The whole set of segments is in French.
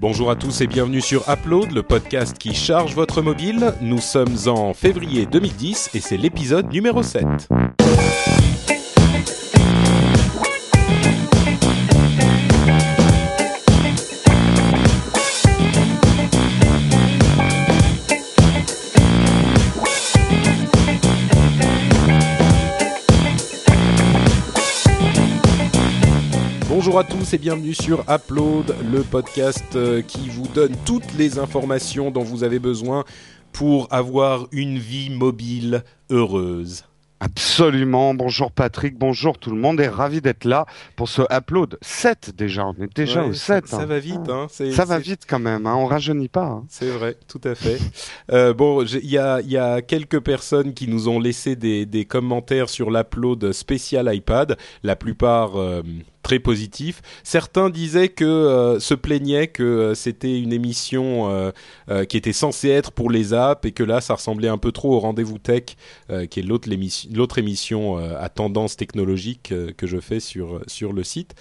Bonjour à tous et bienvenue sur Upload, le podcast qui charge votre mobile. Nous sommes en février 2010 et c'est l'épisode numéro 7. Bonjour à tous et bienvenue sur Upload, le podcast euh, qui vous donne toutes les informations dont vous avez besoin pour avoir une vie mobile heureuse. Absolument. Bonjour Patrick, bonjour tout le monde et ravi d'être là pour ce upload 7 déjà. On est déjà Ouais, au ça- 7. Ça, hein. va vite, hein. Ça va vite quand même, hein. on rajeunit pas. hein. C'est vrai, tout à fait. Euh, bon, il y a, il y a quelques personnes qui nous ont laissé des, des commentaires sur l'upload spécial iPad, la plupart euh, très positifs. Certains disaient que euh, se plaignaient que euh, c'était une émission euh, qui était censée être pour les apps et que là, ça ressemblait un peu trop au Rendez-vous Tech, qui est l'autre l'émission- l'autre émission à tendance technologique que je fais sur sur le site.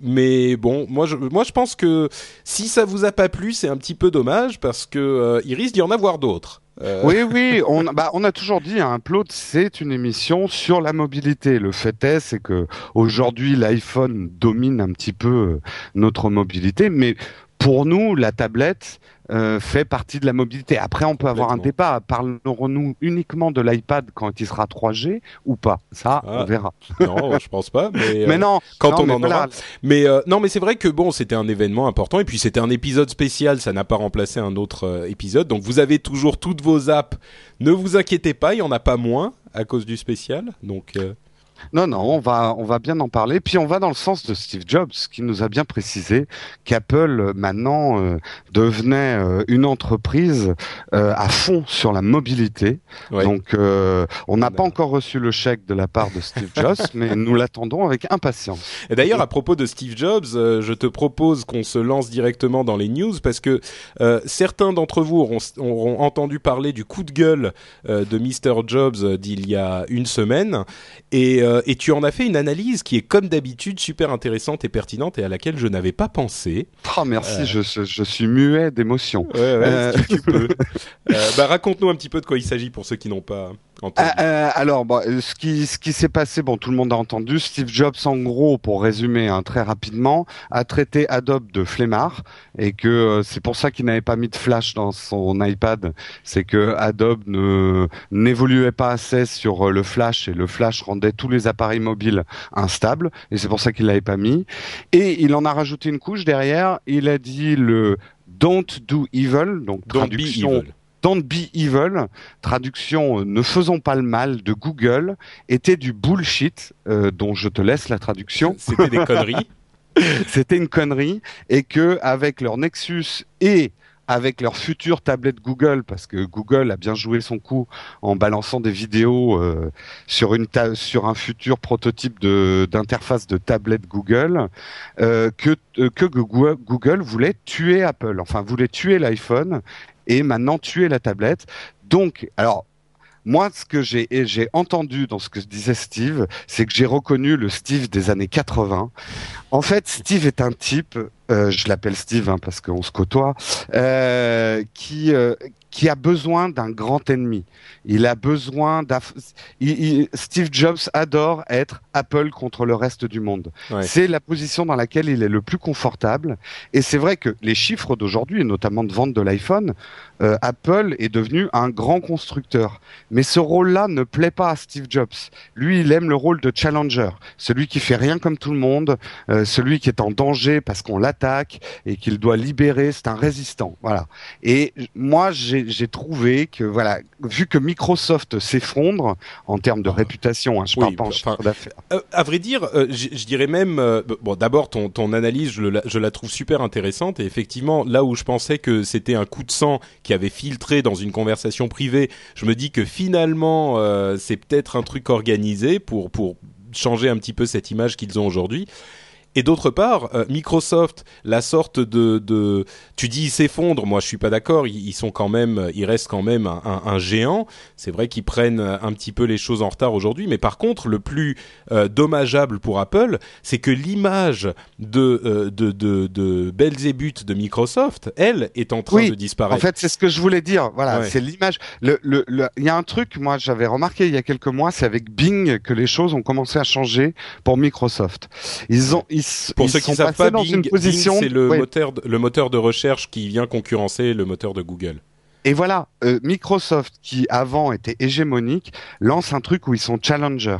Mais bon, moi je, moi je pense que si ça vous a pas plu, c'est un petit peu dommage parce que il risque d'y en avoir d'autres. Euh, Oui, oui, on, bah, on a toujours dit, un upload, c'est une émission sur la mobilité. Le fait est, c'est que aujourd'hui, l'iPhone domine un petit peu euh, notre mobilité, mais pour nous, la tablette euh, fait partie de la mobilité. Après, on peut avoir un débat. Parlerons-nous uniquement de l'iPad quand il sera 3G ou pas? Ça, Ah. on verra. non, je pense pas. Mais, euh, Mais non, quand non, on mais en voilà, aura. Mais euh, non, mais c'est vrai que bon, c'était un événement important et puis c'était un épisode spécial. Ça n'a pas remplacé un autre euh, épisode. Donc vous avez toujours toutes vos apps. Ne vous inquiétez pas, il y en a pas moins à cause du spécial. Donc Non, non, on va, on va bien en parler. Puis on va dans le sens de Steve Jobs, qui nous a bien précisé qu'Apple euh, maintenant euh, devenait euh, une entreprise euh, à fond sur la mobilité. ouais. Donc on n'a pas encore reçu le chèque de la part de Steve Jobs, mais nous l'attendons avec impatience. Et d'ailleurs, à propos de Steve Jobs, je te propose qu'on se lance directement dans les news parce que certains d'entre vous auront, auront entendu parler du coup de gueule de Mr. Jobs d'il y a une semaine et, euh, et tu en as fait une analyse qui est comme d'habitude super intéressante et pertinente et à laquelle je n'avais pas pensé. Oh, merci, Euh. je, je, je suis muet d'émotion. Ouais, ouais, Euh. si tu peux. Bah, raconte-nous un petit peu de quoi il s'agit pour ceux qui n'ont pas. Euh, euh, alors, euh, ce qui, ce qui s'est passé, bon, tout le monde a entendu. Steve Jobs, en gros, pour résumer hein, très rapidement, a traité Adobe de flemmard et que euh, c'est pour ça qu'il n'avait pas mis de flash dans son iPad. C'est que Adobe ne n'évoluait pas assez sur euh, le flash et le flash rendait tous les appareils mobiles instables et c'est pour ça qu'il l'avait pas mis. Et il en a rajouté une couche derrière. Il a dit le Don't do evil, donc Don't be traduction evil. Don't be evil, traduction euh, ne faisons pas le mal de Google, était du bullshit, euh, dont je te laisse la traduction. C'était des conneries. C'était une connerie et que avec leur Nexus et avec leur future tablette Google, parce que Google a bien joué son coup en balançant des vidéos euh, sur une ta- sur un futur prototype d'interface de tablette Google, euh, que euh, que Google, Google voulait tuer Apple, enfin voulait tuer l'iPhone et maintenant tuer la tablette. Donc, alors moi, ce que j'ai j'ai entendu dans ce que disait Steve, c'est que j'ai reconnu le Steve des années 80. En fait, Steve est un type, euh, je l'appelle Steve hein, parce qu'on se côtoie, euh, qui euh, qui a besoin d'un grand ennemi. Il a besoin Steve Jobs adore être Apple contre le reste du monde. Ouais. C'est la position dans laquelle il est le plus confortable. Et c'est vrai que les chiffres d'aujourd'hui, et notamment de vente de l'iPhone, euh, Apple est devenu un grand constructeur. Mais ce rôle-là ne plaît pas à Steve Jobs. Lui, il aime le rôle de challenger, celui qui fait rien comme tout le monde, euh, celui qui est en danger parce qu'on l'attaque et qu'il doit libérer. C'est un résistant, voilà. Et moi, j'ai j'ai trouvé que voilà, vu que Microsoft s'effondre en termes de réputation, hein, je Oui, parle pas en chiffre d'affaires. Euh, à vrai dire, euh, je dirais même, euh, bon, d'abord ton, ton analyse, je, le- je la trouve super intéressante et effectivement, là où je pensais que c'était un coup de sang qui avait filtré dans une conversation privée, je me dis que finalement, euh, c'est peut-être un truc organisé pour pour changer un petit peu cette image qu'ils ont aujourd'hui. Et d'autre part, euh, Microsoft, la sorte de, de tu dis ils s'effondrent, moi je suis pas d'accord. Ils, sont quand même, ils restent quand même un, un, géant. C'est vrai qu'ils prennent un petit peu les choses en retard aujourd'hui, mais par contre, le plus euh, dommageable pour Apple, c'est que l'image de, euh, de de de Belzébuth de Microsoft, elle, est en train de disparaître. En fait, c'est ce que je voulais dire. Voilà, c'est l'image. Le, le, il y a un truc, moi, j'avais remarqué il y a quelques mois, c'est avec Bing que les choses ont commencé à changer pour Microsoft. Ils ont, ils, pour ceux qui savent pas, Bing, position... c'est le moteur, le moteur de recherche qui vient concurrencer le moteur de Google. Et voilà, euh, Microsoft, qui avant était hégémonique, lance un truc où ils sont challenger.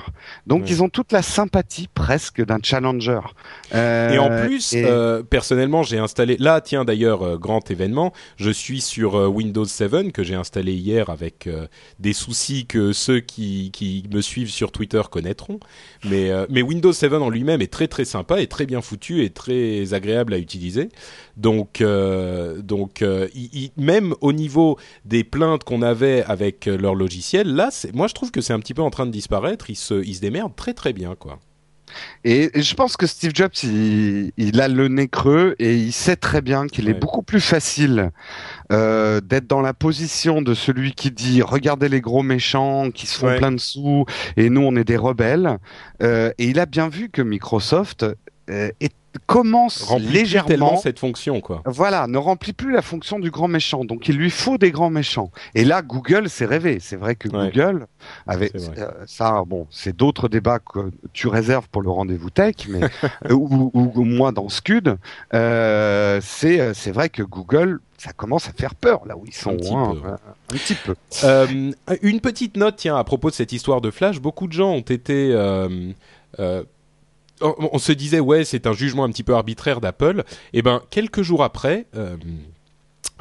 Donc ils ont toute la sympathie presque d'un challenger. Euh, et en plus, euh, personnellement, j'ai installé. Là, tiens, d'ailleurs, grand événement. Je suis sur Windows 7 que j'ai installé hier avec des soucis que ceux qui, qui me suivent sur Twitter connaîtront. Mais, mais Windows 7 en lui-même est très très sympa et très bien foutu et très agréable à utiliser. Donc, donc, même au niveau des plaintes qu'on avait avec euh, leur logiciel, là, moi je trouve que c'est un petit peu en train de disparaître. Ils se, ils se démerdent très très bien, quoi. Et, je pense que Steve Jobs, il, a le nez creux et il sait très bien qu'il est beaucoup plus facile euh, d'être dans la position de celui qui dit regardez les gros méchants qui se font plein de sous et nous on est des rebelles. Euh, et il a bien vu que Microsoft est commence légèrement cette fonction quoi. Voilà, ne remplit plus la fonction du grand méchant. Donc il lui faut des grands méchants. Et là Google s'est rêvé. C'est vrai que Google avec euh, ça bon, c'est d'autres débats que tu réserves pour le rendez-vous tech mais euh, ou, ou, moi dans Scud, euh, c'est euh, c'est vrai que Google ça commence à faire peur là où ils sont un petit peu. Un petit peu. une petite note tiens à propos de cette histoire de Flash, beaucoup de gens ont été on, se disait ouais c'est un jugement un petit peu arbitraire d'Apple. Et eh ben quelques jours après. Euh,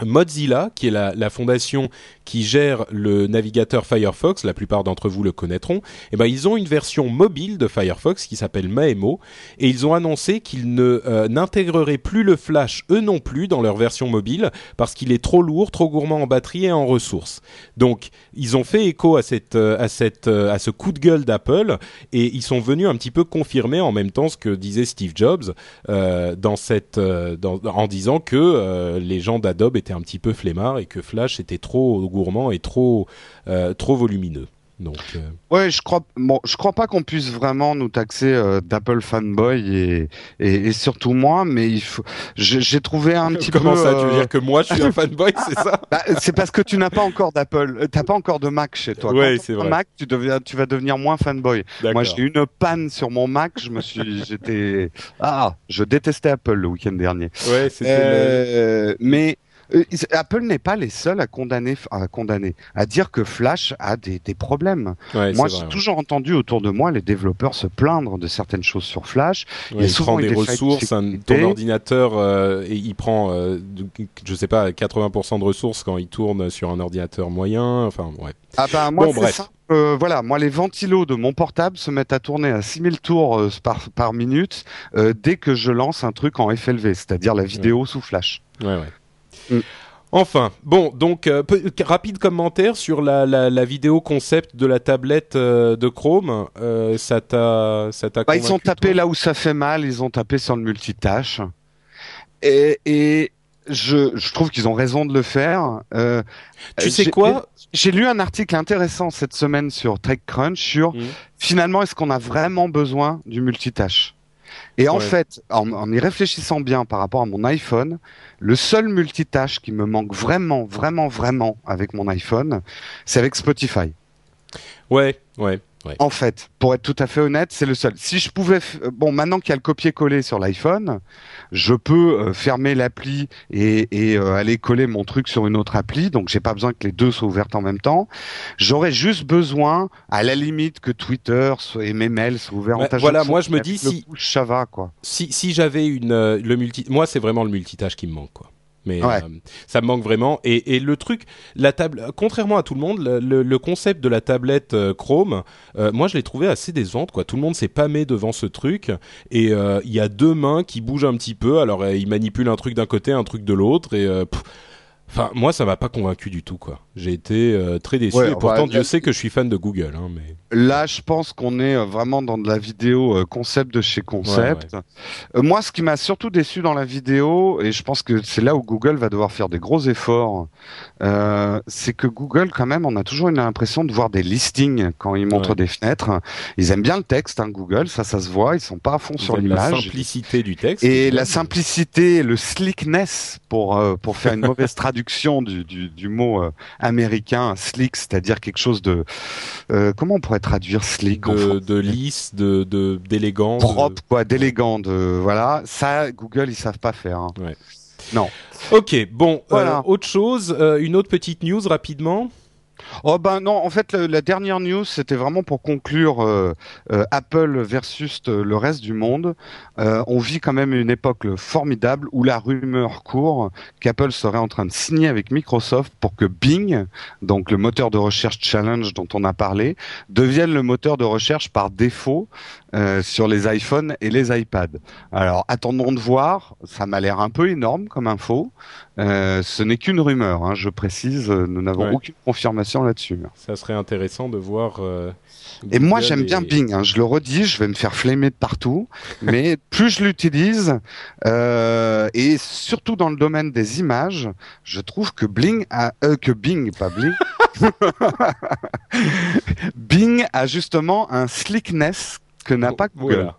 Mozilla, qui est la, fondation qui gère le navigateur Firefox, la plupart d'entre vous le connaîtront, eh ben ils ont une version mobile de Firefox qui s'appelle Maemo et ils ont annoncé qu'ils ne euh, n'intégreraient plus le Flash eux non plus dans leur version mobile parce qu'il est trop lourd, trop gourmand en batterie et en ressources. Donc ils ont fait écho à cette euh, à cette euh, à ce coup de gueule d'Apple et ils sont venus un petit peu confirmer en même temps ce que disait Steve Jobs dans cette en disant que les gens d'Adobe étaient un petit peu flemmards et que Flash était trop gourmand et trop, euh, trop volumineux. Donc, euh... ouais, je crois, bon, je crois pas qu'on puisse vraiment nous taxer euh, d'Apple fanboy et, et, surtout moi, mais il faut, j'ai trouvé un petit peu. Comment ça, tu veux dire que moi je suis un fanboy, c'est ça? Bah, C'est parce que tu n'as pas encore d'Apple, t'as pas encore de Mac chez toi. Ouais, c'est vrai. Mac, tu deviens, tu vas devenir moins fanboy. Moi, j'ai eu une panne sur mon Mac, je me suis, j'étais, ah, je détestais Apple le week-end dernier. Ouais, c'était. Mais Apple n'est pas les seuls à condamner, à condamner, à dire que Flash a des, des problèmes. moi, j'ai toujours entendu autour de moi les développeurs se plaindre de certaines choses sur Flash. il, prend des, ressources, ton ordinateur, euh, et il prend, euh, je sais pas, 80% de ressources quand il tourne sur un ordinateur moyen. Enfin, ouais. Ah ben, moi, bon, bref. Euh, voilà, moi les ventilos de mon portable se mettent à tourner à 6000 tours euh, par, par minute euh, dès que je lance un truc en FLV, c'est-à-dire la vidéo sous flash. Ouais, ouais. Mm. Enfin, bon, donc euh, rapide commentaire sur la, la, la, vidéo concept de la tablette euh, de Chrome. Euh, ça t'a, ça t'a bah, Ils ont tapé là où ça fait mal. Ils ont tapé sur le multitâche. Et, et je, je trouve qu'ils ont raison de le faire. tu sais quoi? J'ai lu un article intéressant cette semaine sur TechCrunch sur mm. finalement est-ce qu'on a vraiment besoin du multitâche? Et en fait, en, y réfléchissant bien par rapport à mon iPhone, le seul multitâche qui me manque vraiment, vraiment, vraiment avec mon iPhone, c'est avec Spotify. Ouais, ouais. En fait, pour être tout à fait honnête, c'est le seul. Si je pouvais, bon, maintenant qu'il y a le copier-coller sur l'iPhone, je peux euh, fermer l'appli et, euh, aller coller mon truc sur une autre appli. Donc, j'ai pas besoin que les deux soient ouvertes en même temps. J'aurais juste besoin, à la limite, que Twitter et mes mails soient ouverts en tâche. Voilà, moi je me dis si ça va quoi. Si si j'avais une euh, le multi, moi c'est vraiment le multitâche qui me manque quoi mais euh, ça me manque vraiment. Et, et, le truc, la table, contrairement à tout le monde, le, le concept de la tablette euh, Chrome, euh, moi je l'ai trouvé assez décevante. Quoi, tout le monde s'est pâmé devant ce truc, et il y a deux mains qui bougent un petit peu. Alors ils manipulent un truc d'un côté, un truc de l'autre, et Enfin, moi, ça m'a pas convaincu du tout, quoi. J'ai été euh, très déçu. Ouais, et pourtant, bah, Dieu sait que je suis fan de Google, hein, mais Là, je pense qu'on est euh, vraiment dans de la vidéo euh, concept de chez concept. Euh, Moi, ce qui m'a surtout déçu dans la vidéo, et je pense que c'est là où Google va devoir faire des gros efforts, c'est que Google, quand même, on a toujours une l'impression de voir des listings quand ils montrent des fenêtres. Ils aiment bien le texte, hein, Google, ça, ça se voit. Ils sont pas à fond sur aiment la l'image. simplicité du texte. Et la simplicité, le slickness, pour pour faire une mauvaise traduction du, du, du mot euh, américain, slick, c'est-à-dire quelque chose de euh, comment on pourrait traduire slick en de, lisse, de de- d'élégance. propre, quoi, d'élégant, de voilà. Ça, Google, ils savent pas faire. hein. Ouais. Non. Ok, bon, Voilà. euh, autre chose, une autre petite news rapidement. Oh ben non, en fait, la dernière news, c'était vraiment pour conclure euh, euh, Apple versus euh, le reste du monde. On vit quand même une époque formidable où la rumeur court qu'Apple serait en train de signer avec Microsoft pour que Bing, donc le moteur de recherche Challenge dont on a parlé, devienne le moteur de recherche par défaut sur les iPhones et les iPads. Alors attendons de voir, ça m'a l'air un peu énorme comme info. Euh, ce n'est qu'une rumeur, hein, je précise, nous n'avons Ouais. aucune confirmation là-dessus. Ça serait intéressant de voir. euh, Et moi, j'aime bien Bing. hein, je le redis, je vais me faire flammer de partout. mais plus je l'utilise, euh, et surtout dans le domaine des images, je trouve que Bling a, que Bing, pas Bling, Bing a justement un slickness que n'a pas Google. Voilà.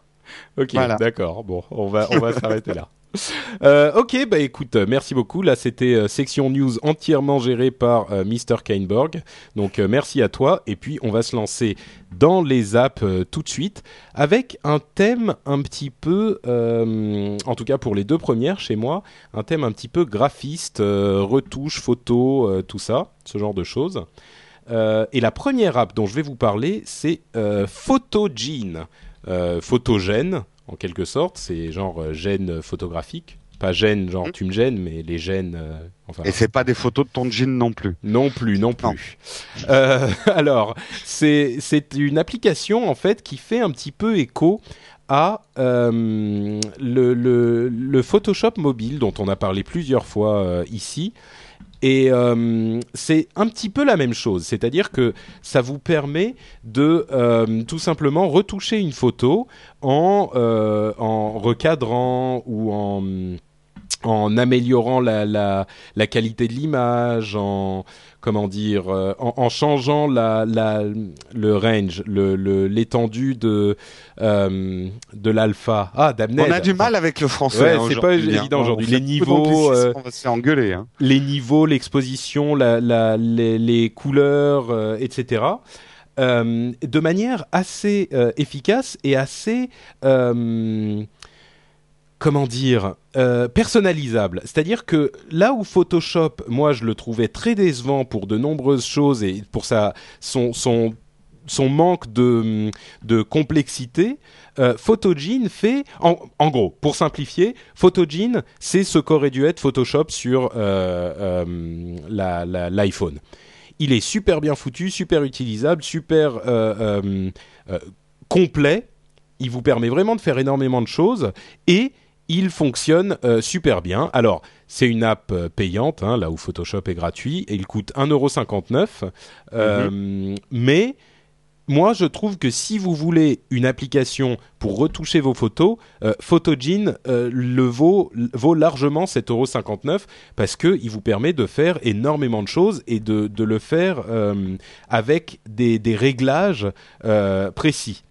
Ok, Voilà. d'accord. Bon, on va on va s'arrêter là. Euh, ok, bah écoute, euh, merci beaucoup. Là, c'était euh, section news entièrement gérée par Mr. Kainborg. Donc, merci à toi. Et puis, on va se lancer dans les apps tout de suite avec un thème un petit peu, en tout cas pour les deux premières chez moi, un thème un petit peu graphiste, retouche, photo, tout ça, ce genre de choses. Et la première app dont je vais vous parler, c'est Photogene. Photogène, en quelque sorte, c'est genre euh, gène photographique. Pas gène, genre Mhm. tu me gênes, mais les gènes. euh, enfin, Et c'est pas des photos de ton jean non plus. non plus, non plus. Euh, alors, c'est c'est une application en fait qui fait un petit peu écho à euh, le, le, le Photoshop mobile dont on a parlé plusieurs fois euh, ici. Et euh, c'est un petit peu la même chose, c'est-à-dire que ça vous permet de euh, tout simplement retoucher une photo en, euh, en recadrant ou en, en améliorant la, la, la qualité de l'image, en comment dire, euh, en, en changeant la, la, le range, le, le, l'étendue de euh, de l'alpha. Ah, d'Amned. On a du mal avec le français. Ouais, hein, c'est pas hein. évident aujourd'hui. Les niveaux, euh, on va se engueuler. Hein. les niveaux, l'exposition, la, la, les, les couleurs, euh, etc. euh, de manière assez euh, efficace et assez comment dire euh, personnalisable. C'est-à-dire que là où Photoshop, moi, je le trouvais très décevant pour de nombreuses choses et pour sa son son son manque de, de complexité, euh, Photogene fait, en, en gros, pour simplifier, Photogene, c'est ce qu'aurait dû être Photoshop sur euh, l'iPhone. Il est super bien foutu, super utilisable, super complet. Il vous permet vraiment de faire énormément de choses et il fonctionne euh, super bien. Alors, c'est une app euh, payante, hein, là où Photoshop est gratuit, et il coûte 1,59€. Euh, Mais moi, je trouve que si vous voulez une application pour retoucher vos photos, euh, Photogene euh, le vaut, vaut largement 7,59€ parce que il vous permet de faire énormément de choses et de, de le faire euh, avec des, des réglages précis.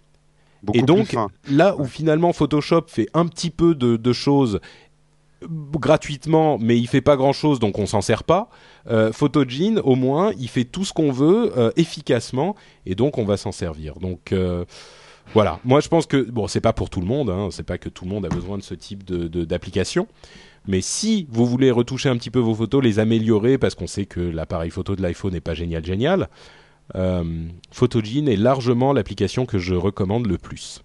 Beaucoup Et donc, plus fin. là où finalement Photoshop fait un petit peu de, de choses gratuitement, mais il fait pas grand chose, donc on s'en sert pas. Euh, Photogene, au moins, il fait tout ce qu'on veut euh, efficacement, et donc on va s'en servir. Donc euh, voilà. Moi, je pense que bon, c'est pas pour tout le monde. Hein, c'est pas que tout le monde a besoin de ce type de de- d'application. Mais si vous voulez retoucher un petit peu vos photos, les améliorer, parce qu'on sait que l'appareil photo de l'iPhone n'est pas génial, génial, Photogene est largement l'application que je recommande le plus.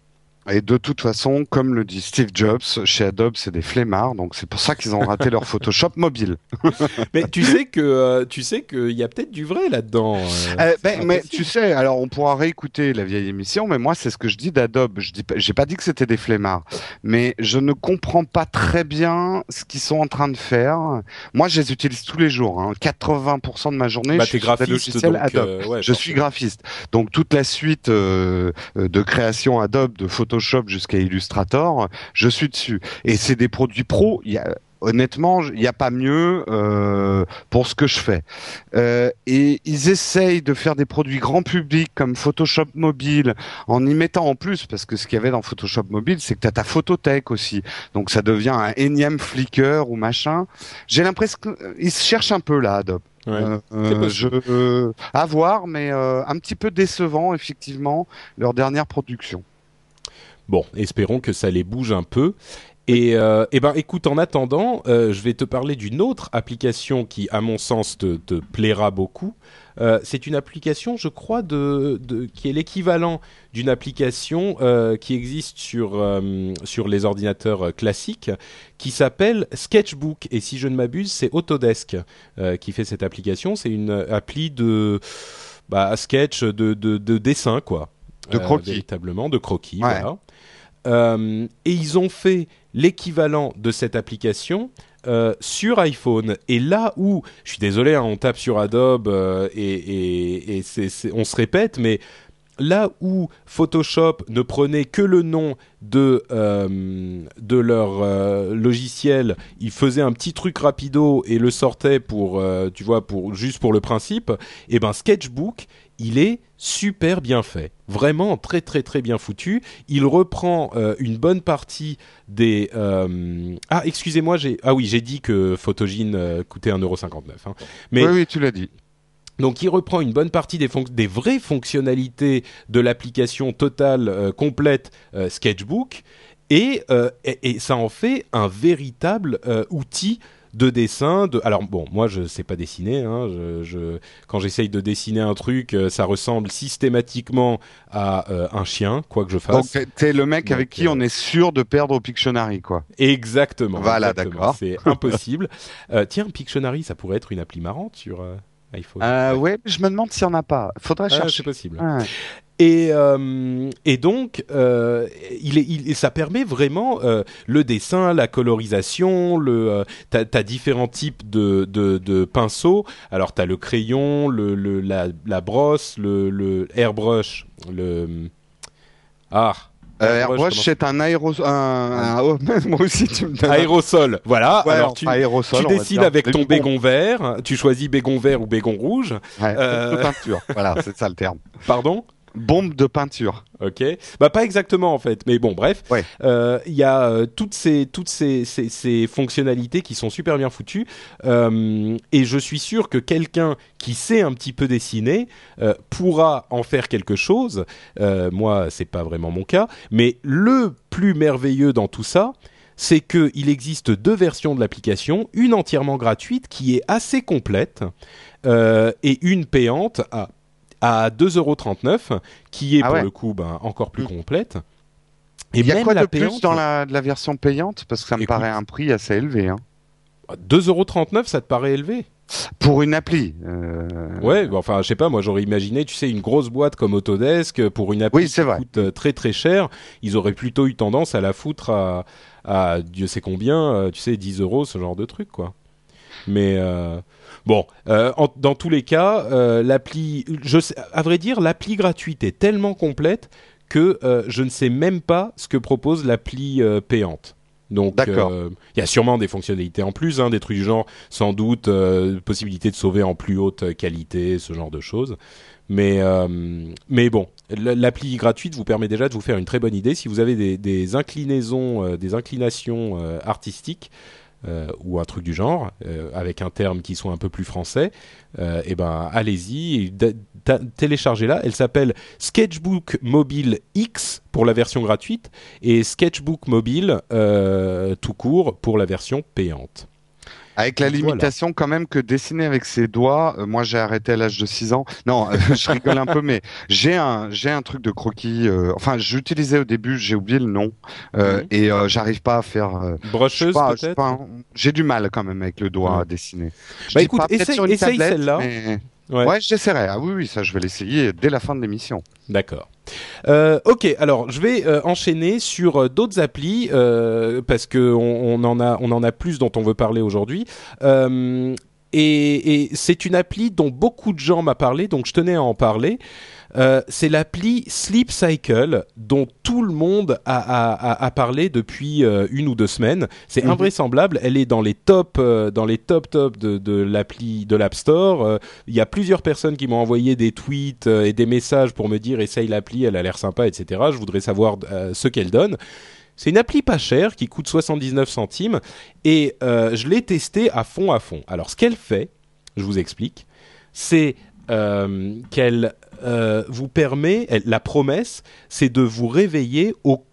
Et de toute façon, comme le dit Steve Jobs, chez Adobe, c'est des flemmards, donc c'est pour ça qu'ils ont raté leur Photoshop mobile. mais tu sais que euh, tu sais qu'il y a peut-être du vrai là-dedans. Euh, euh, ben, mais tu sais, alors on pourra réécouter la vieille émission, mais moi c'est ce que je dis d'Adobe. Je dis, j'ai pas dit que c'était des flemmards, mais je ne comprends pas très bien ce qu'ils sont en train de faire. Moi, je les utilise tous les jours. Hein. 80% de ma journée, bah, je suis graphiste, Adobe. Ouais, je suis graphiste, donc toute la suite de création Adobe de Photoshop Photoshop jusqu'à Illustrator, je suis dessus. Et c'est des produits pro. Il y a, honnêtement, il n'y a pas mieux euh, pour ce que je fais. Euh, et ils essayent de faire des produits grand public comme Photoshop mobile, en y mettant en plus, parce que ce qu'il y avait dans Photoshop mobile, c'est que tu as ta photothèque aussi. Donc ça devient un énième Flickr ou machin. J'ai l'impression qu'ils se cherchent un peu là, Adobe. Ouais, euh, je, à voir, mais un petit peu décevant effectivement leur dernière production. Bon, espérons que ça les bouge un peu. Et, euh, eh ben, écoute, en attendant, euh, je vais te parler d'une autre application qui, à mon sens, te, plaira beaucoup. Euh, c'est une application, je crois, de, qui est l'équivalent d'une application euh, qui existe sur sur les ordinateurs classiques, qui s'appelle Sketchbook. Et si je ne m'abuse, c'est Autodesk qui fait cette application. C'est une appli de bah, sketch de, de, de dessin, quoi. De croquis. véritablement, de croquis, voilà. Euh, et ils ont fait l'équivalent de cette application euh, sur iPhone. Et là où, je suis désolé, hein, on tape sur Adobe euh, et, on se répète, mais là où Photoshop ne prenait que le nom de, de leur logiciel, ils faisaient un petit truc rapido et le sortaient pour, tu vois, pour, juste pour le principe, et eh ben Sketchbook, il est super bien fait, vraiment très très très bien foutu. Il reprend euh, une bonne partie des euh, ah excusez-moi j'ai ah oui j'ai dit que Photogene euh, coûtait 1,59€. Hein. Mais oui, oui tu l'as dit. Donc il reprend une bonne partie des, des vraies fonctionnalités de l'application totale complète Sketchbook et, et, et, ça en fait un véritable outil de dessin. De... Alors bon, moi je sais pas dessiner. Hein, je, Quand j'essaye de dessiner un truc, euh, ça ressemble systématiquement à euh, un chien, quoi que je fasse. Donc t'es le mec avec qui euh, on est sûr de perdre au Pictionary, quoi. Exactement. Voilà, d'accord. C'est impossible. tiens, Pictionary, ça pourrait être une appli marrante sur iPhone. Euh, ouais, je me demande s'il n'y en a pas. Faudrait ah, chercher. C'est possible. Et, euh, et donc, euh, il est, il, ça permet vraiment euh, le dessin, la colorisation, le, t'as, as différents types de, de, de pinceaux. Alors t'as le crayon, le, le la, la, brosse, le, le airbrush, le ah. Euh, airbrush, c'est un aérosol. Un, un, moi aussi, tu me donnes Aérosol. Voilà. Ouais, Alors, tu, aérosol, tu décides avec ton bégon vert. Tu choisis bégon vert ou bégon rouge. Ouais, euh... peinture. voilà, c'est ça le terme. Pardon? Bombe de peinture. Ok, bah pas exactement en fait, mais bon bref, il ouais. euh, y a euh, toutes ces toutes ces, ces, ces, fonctionnalités qui sont super bien foutues euh, et je suis sûr que quelqu'un qui sait un petit peu dessiner pourra en faire quelque chose. Moi, c'est pas vraiment mon cas, mais le plus merveilleux dans tout ça, c'est qu'il existe deux versions de l'application, une entièrement gratuite qui est assez complète euh, et une payante à à 2,39€, qui est ah pour le coup ben, encore plus mm. complète. Et il y a quoi de plus dans la, la, version payante? Parce que ça me paraît un prix assez élevé. Hein. 2,39€, ça te paraît élevé? Pour une appli. Euh... Ouais, enfin, je sais pas, moi j'aurais imaginé, tu sais, une grosse boîte comme Autodesk pour une appli qui coûte euh, très très cher, ils auraient plutôt eu tendance à la foutre à, à Dieu sait combien, euh, tu sais, 10 euros, ce genre de truc, quoi. Mais euh, bon, euh, dans tous les cas, euh, l'appli, je à vrai dire, l'appli gratuite est tellement complète que je ne sais même pas ce que propose l'appli payante. Donc, il y a sûrement des fonctionnalités en plus, hein, des trucs du genre, sans doute, possibilité de sauver en plus haute qualité, ce genre de choses. Mais, mais bon, l'appli gratuite vous permet déjà de vous faire une très bonne idée. Si vous avez des, des inclinaisons, des inclinations artistiques, euh, ou un truc du genre, euh, avec un terme qui soit un peu plus français, euh, et ben allez-y, téléchargez-la. Elle s'appelle Sketchbook Mobile X pour la version gratuite et Sketchbook Mobile tout court pour la version payante. Avec la limitation quand même que dessiner avec ses doigts, euh, moi j'ai arrêté à l'âge de 6 ans. Non, euh, je rigole un peu, mais j'ai un j'ai un truc de croquis. Euh, enfin, j'utilisais au début, j'ai oublié le nom, mhm. et j'arrive pas à faire. Brocheuse peut-être. J'ai du mal quand même avec le doigt à dessiner. bah écoute, essaye, essaye celle-là. Ouais, j'essaierai. Ah oui, oui, ça, je vais l'essayer dès la fin de l'émission. D'accord. Euh, ok, alors je vais euh, enchaîner sur euh, d'autres applis euh, parce que on, en a, on en a plus dont on veut parler aujourd'hui. et, et c'est une appli dont beaucoup de gens m'ont parlé, donc je tenais à en parler. Euh, c'est l'appli Sleep Cycle dont tout le monde a, parlé depuis euh, une ou deux semaines. C'est mhm. invraisemblable. Elle est dans les top, euh, dans les top top de, l'appli de l'App Store. Il y a plusieurs personnes qui m'ont envoyé des tweets et des messages pour me dire essaye l'appli, elle a l'air sympa, etc. Je voudrais savoir ce qu'elle donne. C'est une appli pas chère qui coûte 79 centimes et je l'ai testée à fond à fond. Alors ce qu'elle fait, je vous explique, c'est qu'elle euh, vous permet, la promesse, c'est de vous réveiller au,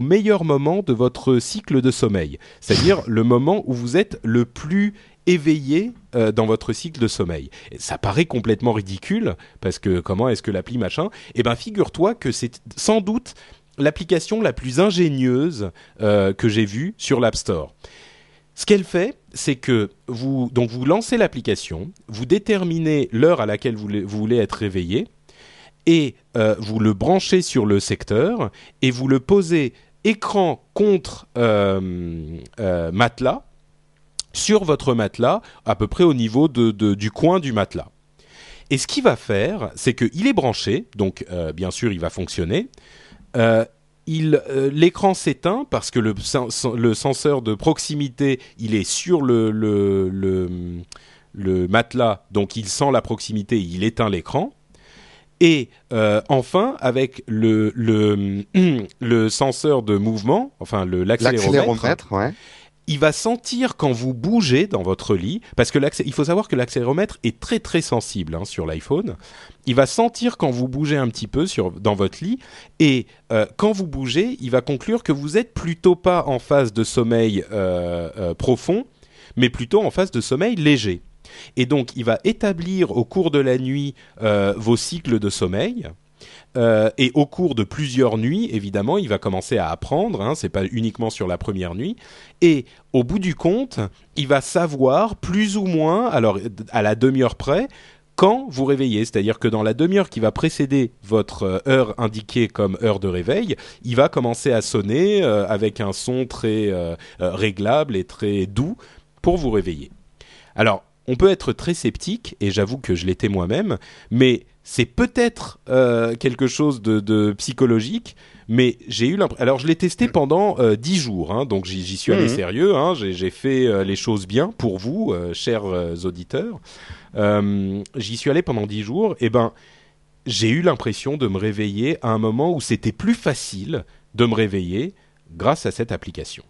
meilleur moment de votre cycle de sommeil, c'est-à-dire le moment où vous êtes le plus éveillé euh, dans votre cycle de sommeil. ça paraît complètement ridicule parce que comment est-ce que l'appli machin? Eh ben figure-toi que c'est sans doute l'application la plus ingénieuse euh, que j'ai vue sur l'App Store. Ce qu'elle fait, c'est que vous donc vous lancez l'application, vous déterminez l'heure à laquelle vous voulez être réveillé et euh, vous le branchez sur le secteur et vous le posez écran contre euh, euh, matelas sur votre matelas à peu près au niveau du coin du matelas. Et ce qu'il va faire, c'est qu'il est branché, donc bien sûr il va fonctionner. L'écran s'éteint parce que le, le, senseur de proximité il est sur le, le, le matelas, donc il sent la proximité, il éteint l'écran. Et euh, enfin, avec le, le, le senseur de mouvement, enfin l'accéléromètre, ouais. Il va sentir quand vous bougez dans votre lit, parce que il faut savoir que l'accéléromètre est très très sensible hein, sur l'iPhone. Il va sentir quand vous bougez un petit peu dans votre lit, et euh, quand vous bougez, il va conclure que vous êtes plutôt pas en phase de sommeil euh, euh profond, mais plutôt en phase de sommeil léger. Et donc, il va établir au cours de la nuit vos cycles de sommeil. Euh, et au cours de plusieurs nuits, évidemment, il va commencer à apprendre. Hein, c'est pas uniquement sur la première nuit. Et au bout du compte, il va savoir plus ou moins, alors à la demi-heure près, quand vous réveillez. C'est-à-dire que dans la demi-heure qui va précéder votre euh, heure indiquée comme heure de réveil, il va commencer à sonner avec un son très réglable et très doux pour vous réveiller. Alors, on peut être très sceptique, et j'avoue que je l'étais moi-même, mais c'est peut-être euh, quelque chose de, psychologique, mais j'ai eu l'impression... Alors je l'ai testé mm. pendant euh, dix jours, hein, donc j'y suis allé mm. sérieux, hein, j'ai fait euh, les choses bien pour vous, chers auditeurs. j'y suis allé pendant dix jours, et ben j'ai eu l'impression de me réveiller à un moment où c'était plus facile de me réveiller grâce à cette application.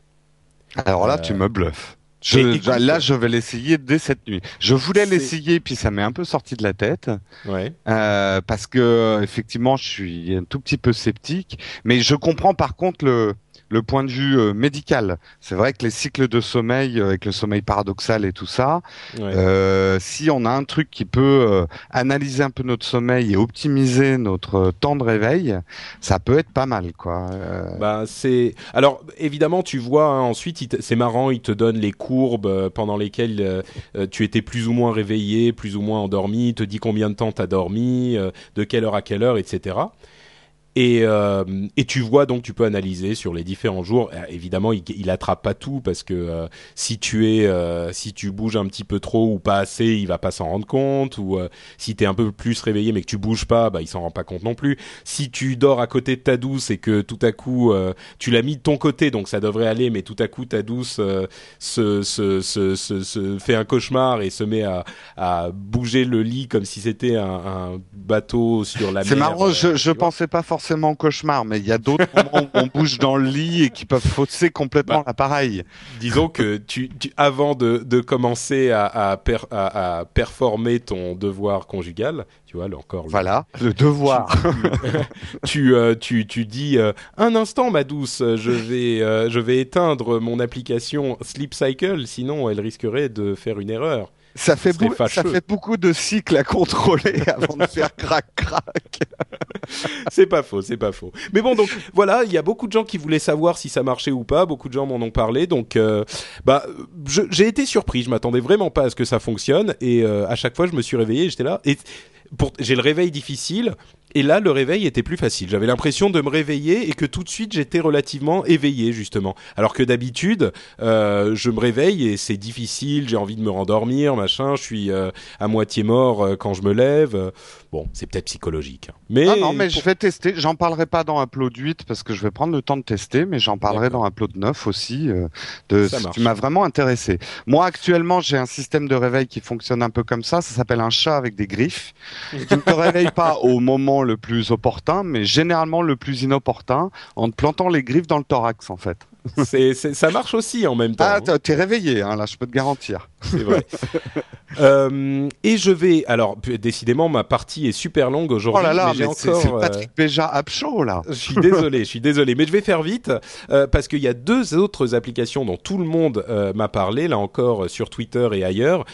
Alors là, tu me bluffes. Je, là, je vais l'essayer dès cette nuit. Je voulais l'essayer, puis ça m'est un peu sorti de la tête, ouais. euh, parce que effectivement, je suis un tout petit peu sceptique. Mais je comprends par contre le le point de vue euh, médical. C'est vrai que les cycles de sommeil, euh, avec le sommeil paradoxal et tout ça, euh, si on a un truc qui peut euh, analyser un peu notre sommeil et optimiser notre temps de réveil, ça peut être pas mal, quoi. Bah c'est. Alors évidemment, tu vois hein, ensuite, c'est marrant, il te donne les courbes pendant lesquelles tu étais plus ou moins réveillé, plus ou moins endormi, il te dit combien de temps t'as dormi, de quelle heure à quelle heure, etc. Et, euh, et, tu vois donc tu peux analyser sur les différents jours. Euh, évidemment, il, il attrape pas tout parce que euh, si tu es euh, si tu bouges un petit peu trop ou pas assez, il va pas s'en rendre compte. Ou si tu es un peu plus réveillé mais que tu bouges pas, bah il s'en rend pas compte non plus. Si tu dors à côté de ta douce et que tout à coup tu l'as mis de ton côté, donc ça devrait aller, mais tout à coup ta douce se, se, se, se, fait un cauchemar et se met à, à bouger le lit comme si c'était un, un, bateau sur la mer. C'est marrant, je, je pensais pas forcément forcément cauchemar, mais il y a d'autres moments où on bouge dans le lit et qui peuvent fausser complètement Bah, l'appareil. Disons que tu, tu- avant de, de commencer à, à, per- à- à performer ton devoir conjugal, tu vois, là encore. le- Voilà, le devoir. tu, euh, tu, tu dis euh, un instant, ma douce, je vais, euh, je vais éteindre mon application Sleep Cycle, sinon elle risquerait de faire une erreur. Ça fait, serait beau- ça fâcheux. fait beaucoup de cycles à contrôler avant de faire crac crac. c'est pas faux, c'est pas faux. Mais bon, donc voilà, il y a beaucoup de gens qui voulaient savoir si ça marchait ou pas. Beaucoup de gens m'en ont parlé, donc euh, bah j'ai été surpris. Je m'attendais vraiment pas à ce que ça fonctionne, et euh, à chaque fois je me suis réveillé, j'étais là. Et pour, j'ai le réveil difficile. Et là, le réveil était plus facile. J'avais l'impression de me réveiller et que tout de suite j'étais relativement éveillé justement. Alors que d'habitude, euh, je me réveille et c'est difficile. J'ai envie de me rendormir, machin. Je suis euh, à moitié mort euh, quand je me lève. Bon, c'est peut-être psychologique. hein. Mais Ah non, mais je vais tester. J'en parlerai pas dans Upload 8 parce que je vais prendre le temps de tester, mais j'en parlerai dans Upload 9 aussi. de, Ça ce marche. qui m'a vraiment intéressé. Moi, actuellement, j'ai un système de réveil qui fonctionne un peu comme ça. Ça s'appelle un chat avec des griffes, qui ne te réveille pas au moment le plus opportun, mais généralement le plus inopportun, en te plantant les griffes dans le thorax, en fait. C'est, ça marche aussi en même temps. Ah, hein. t'es- réveillé, hein, là, je peux te garantir. c'est vrai. Euh, et je vais. Alors, décidément, ma partie est super longue Oh aujourd'hui. là là, mais mais c'est euh, Patrick Béja là. Je suis désolé, je suis désolé, mais je vais faire vite euh, parce qu'il y a deux autres applications dont tout le monde euh, m'a parlé, là encore sur Twitter et ailleurs.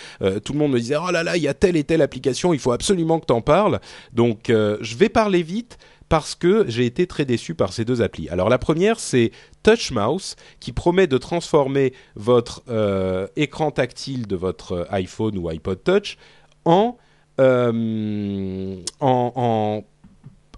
Tout le monde me disait oh là là, il y a telle et telle application, il faut absolument que t'en parles. Donc je vais parler vite parce que j'ai été très déçu par ces deux applis. Alors la première c'est Touch Mouse qui promet de transformer votre euh, écran tactile de votre euh, iPhone ou iPod Touch en euh, en en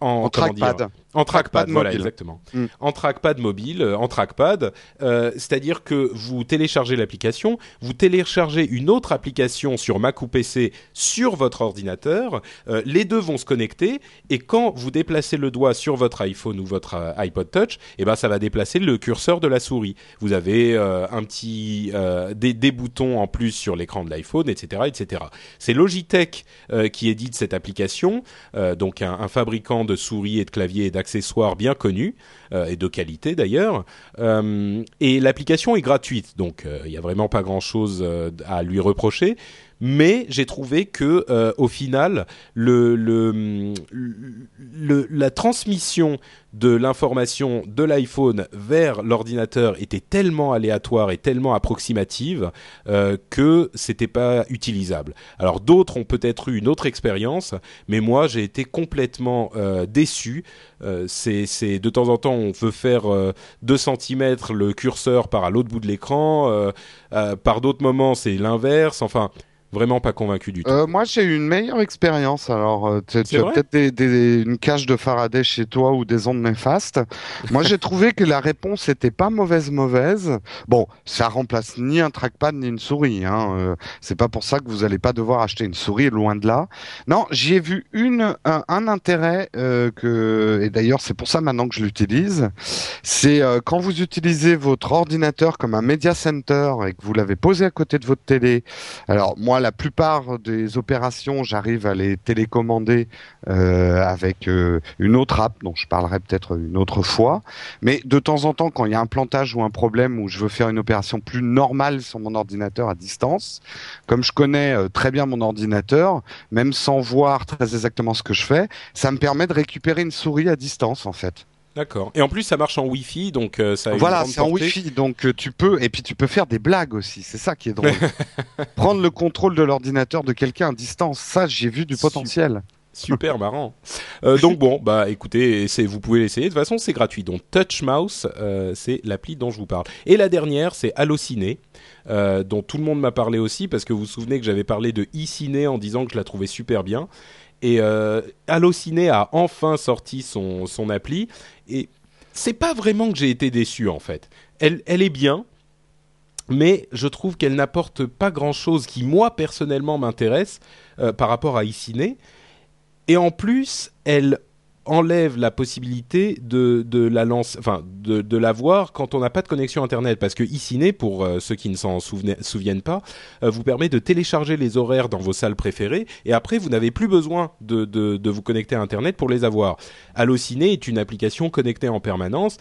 en, En dire, trackpad. En trackpad, Trackpad voilà, mobile. exactement. Mm. En trackpad mobile, euh, en trackpad, euh, c'est-à-dire que vous téléchargez l'application, vous téléchargez une autre application sur Mac ou PC sur votre ordinateur, euh, les deux vont se connecter et quand vous déplacez le doigt sur votre iPhone ou votre euh, iPod Touch, eh ben ça va déplacer le curseur de la souris. Vous avez euh, un petit euh, des, des boutons en plus sur l'écran de l'iPhone, etc., etc. C'est Logitech euh, qui édite cette application, euh, donc un, un fabricant de souris et de claviers et d'accessoires bien connu euh, et de qualité d'ailleurs. Euh, et l'application est gratuite, donc euh, il y a vraiment pas grand-chose euh, à lui reprocher. Mais j'ai trouvé que euh, au final, la transmission de l'information de l'iPhone vers l'ordinateur était tellement aléatoire et tellement approximative euh, que c'était pas utilisable. Alors d'autres ont peut-être eu une autre expérience, mais moi j'ai été complètement euh, déçu. Euh, c'est, de temps en temps on veut faire euh, 2 cm le curseur par à l'autre bout de l'écran, par d'autres moments c'est l'inverse. Enfin, vraiment pas convaincu du tout. Euh, moi, j'ai eu une meilleure expérience. Alors, euh, tu, as peut-être des, des- une cage de Faraday chez toi ou des ondes néfastes. moi, j'ai trouvé que la réponse était pas mauvaise, mauvaise. Bon, ça remplace ni un trackpad ni une souris. Hein. Euh, c'est pas pour ça que vous allez pas devoir acheter une souris, loin de là. Non, j'y ai vu une un, un intérêt euh, que et d'ailleurs c'est pour ça maintenant que je l'utilise. C'est quand vous utilisez votre ordinateur comme un media center et que vous l'avez posé à côté de votre télé. Alors la plupart des opérations, j'arrive à les télécommander euh, avec euh, une autre app dont je parlerai peut-être une autre fois. Mais de temps en temps, quand il y a un plantage ou un problème où je veux faire une opération plus normale sur mon ordinateur à distance, comme je connais euh, très bien mon ordinateur, même sans voir très exactement ce que je fais, ça me permet de récupérer une souris à distance en fait. D'accord. Et en plus ça marche en Wi-Fi, donc euh, ça. A Voilà, c'est en. Wi-Fi, donc euh, tu peux et puis tu peux faire des blagues aussi. C'est ça qui est drôle. Prendre le contrôle de l'ordinateur de quelqu'un à distance, ça j'ai vu du Super. potentiel. Super marrant. Euh, donc bon, bah écoutez, vous pouvez l'essayer. De toute façon, c'est gratuit. Donc Touch Mouse, euh, c'est l'appli dont je vous parle. Et la dernière, c'est Allociné, euh, dont tout le monde m'a parlé aussi parce que vous vous souvenez que j'avais parlé de e-ciné en disant que je la trouvais super bien. Et euh, Allociné a enfin sorti son son appli et c'est pas vraiment que j'ai été déçu en fait. Elle elle est bien. Mais je trouve qu'elle n'apporte pas grand-chose qui, moi, personnellement, m'intéresse euh, par rapport à iCiné. Et en plus, elle enlève la possibilité de, de la lance, enfin de, de la voir quand on n'a pas de connexion internet, parce que iCiné, pour euh, ceux qui ne s'en souviennent pas, euh, vous permet de télécharger les horaires dans vos salles préférées, et après vous n'avez plus besoin de, de, de, vous connecter à internet pour les avoir. Allociné est une application connectée en permanence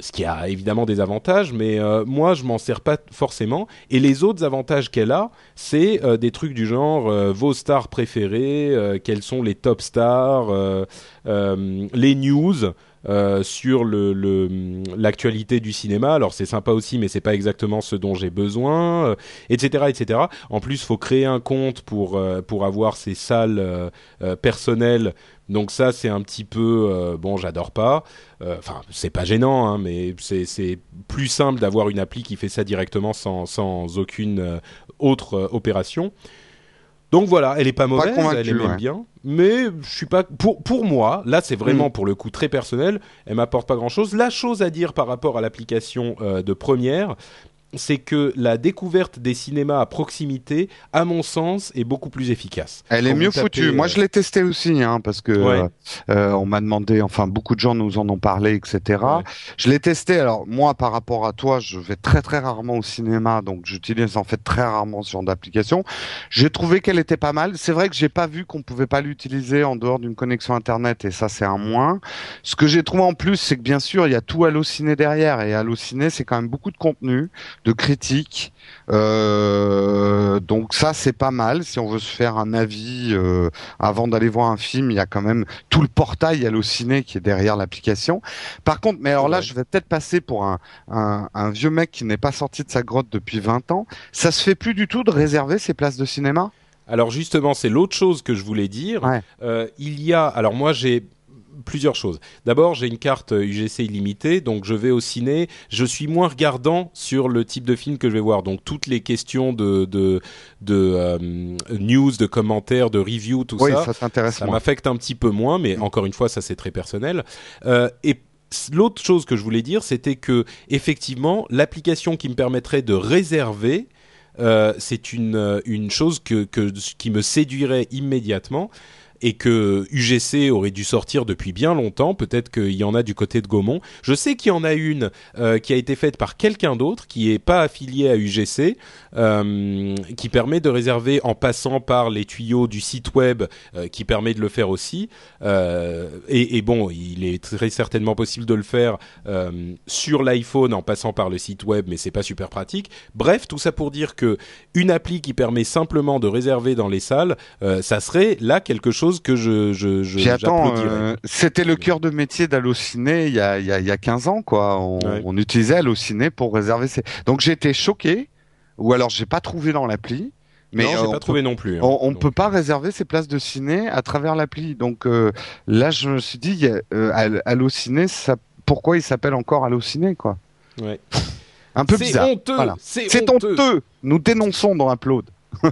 ce qui a évidemment des avantages, mais euh, moi je m'en sers pas forcément. Et les autres avantages qu'elle a, c'est euh, des trucs du genre euh, vos stars préférées, quels sont les top stars, les news. sur l'actualité du cinéma. Alors c'est sympa aussi, mais c'est pas exactement ce dont j'ai besoin, etc., etc. En plus, faut créer un compte pour pour avoir ces salles personnelles donc ça, c'est un petit peu euh, bon, j'adore pas. Euh, enfin, c'est pas gênant, hein, mais c'est plus simple d'avoir une appli qui fait ça directement sans, sans aucune euh, autre opération. Donc voilà, elle est pas mauvaise, elle est même bien, mais je suis pas pour pour moi. Là, c'est vraiment mm. pour le coup très personnel. Elle m'apporte pas grand chose. La chose à dire par rapport à l'application de première, c'est que la découverte des cinémas à proximité, à mon sens, est beaucoup plus efficace. Elle est mieux foutue. Moi, euh, je l'ai testé aussi, hein, parce que euh, on m'a demandé, enfin, beaucoup de gens nous en ont parlé, etc. Je l'ai testé. Alors, moi, par rapport à toi, je vais très très rarement au cinéma, donc j'utilise en fait très rarement ce genre d'application. J'ai trouvé qu'elle était pas mal. C'est vrai que j'ai pas vu qu'on pouvait pas l'utiliser en dehors d'une connexion internet, et ça, c'est un moins. Ce que j'ai trouvé en plus, c'est que bien sûr, il y a tout Allociné derrière, et Allociné, c'est quand même beaucoup de contenu de critiques. Euh, donc ça c'est pas mal. Si on veut se faire un avis euh, avant d'aller voir un film, il y a quand même tout le portail Allociné qui est derrière l'application. Par contre, mais alors là, je vais peut-être passer pour un, un, vieux mec qui n'est pas sorti de sa grotte depuis 20 ans. Ça se fait plus du tout de réserver ces places de cinéma? Alors justement, c'est l'autre chose que je voulais dire. Euh, il y a, alors moi j'ai plusieurs choses. D'abord, j'ai une carte UGC illimitée, donc je vais au ciné. Je suis moins regardant sur le type de film que je vais voir. Donc toutes les questions de de, de euh, news, de commentaires, de reviews, tout ça, ça, ça m'affecte un petit peu moins. Mais encore une fois, ça c'est très personnel. Euh, et l'autre chose que je voulais dire, c'était que effectivement, l'application qui me permettrait de réserver euh, c'est une, une chose que, que, qui me séduirait immédiatement et que UGC aurait dû sortir depuis bien longtemps. Peut-être qu'il y en a du côté de Gaumont. Je sais qu'il y en a une euh, qui a été faite par quelqu'un d'autre qui est pas affilié à UGC, euh, qui permet de réserver en passant par les tuyaux du site web, euh, qui permet de le faire aussi. Et, et, bon, il est très certainement possible de le faire sur l'iPhone en passant par le site web, mais c'est pas super pratique. Bref, tout ça pour dire que une appli qui permet simplement de réserver dans les salles, ça serait là quelque chose que je, je, je euh, c'était le cœur de métier d'Allociné il y a, il y, a, il y a 15 ans, quoi. On, on utilisait Allociné pour réserver ses... Donc j'ai été choqué, ou alors j'ai pas trouvé dans l'appli. Mais non, j'ai pas trouvé non plus. Hein. on, ne peut pas réserver ses places de ciné à travers l'appli. Donc euh, là, je me suis dit, euh, Allociné, ça, pourquoi il s'appelle encore Allociné, quoi? Ouais. Un peu bizarre. Honteux. C'est honteux. honteux. Nous dénonçons dans Upload.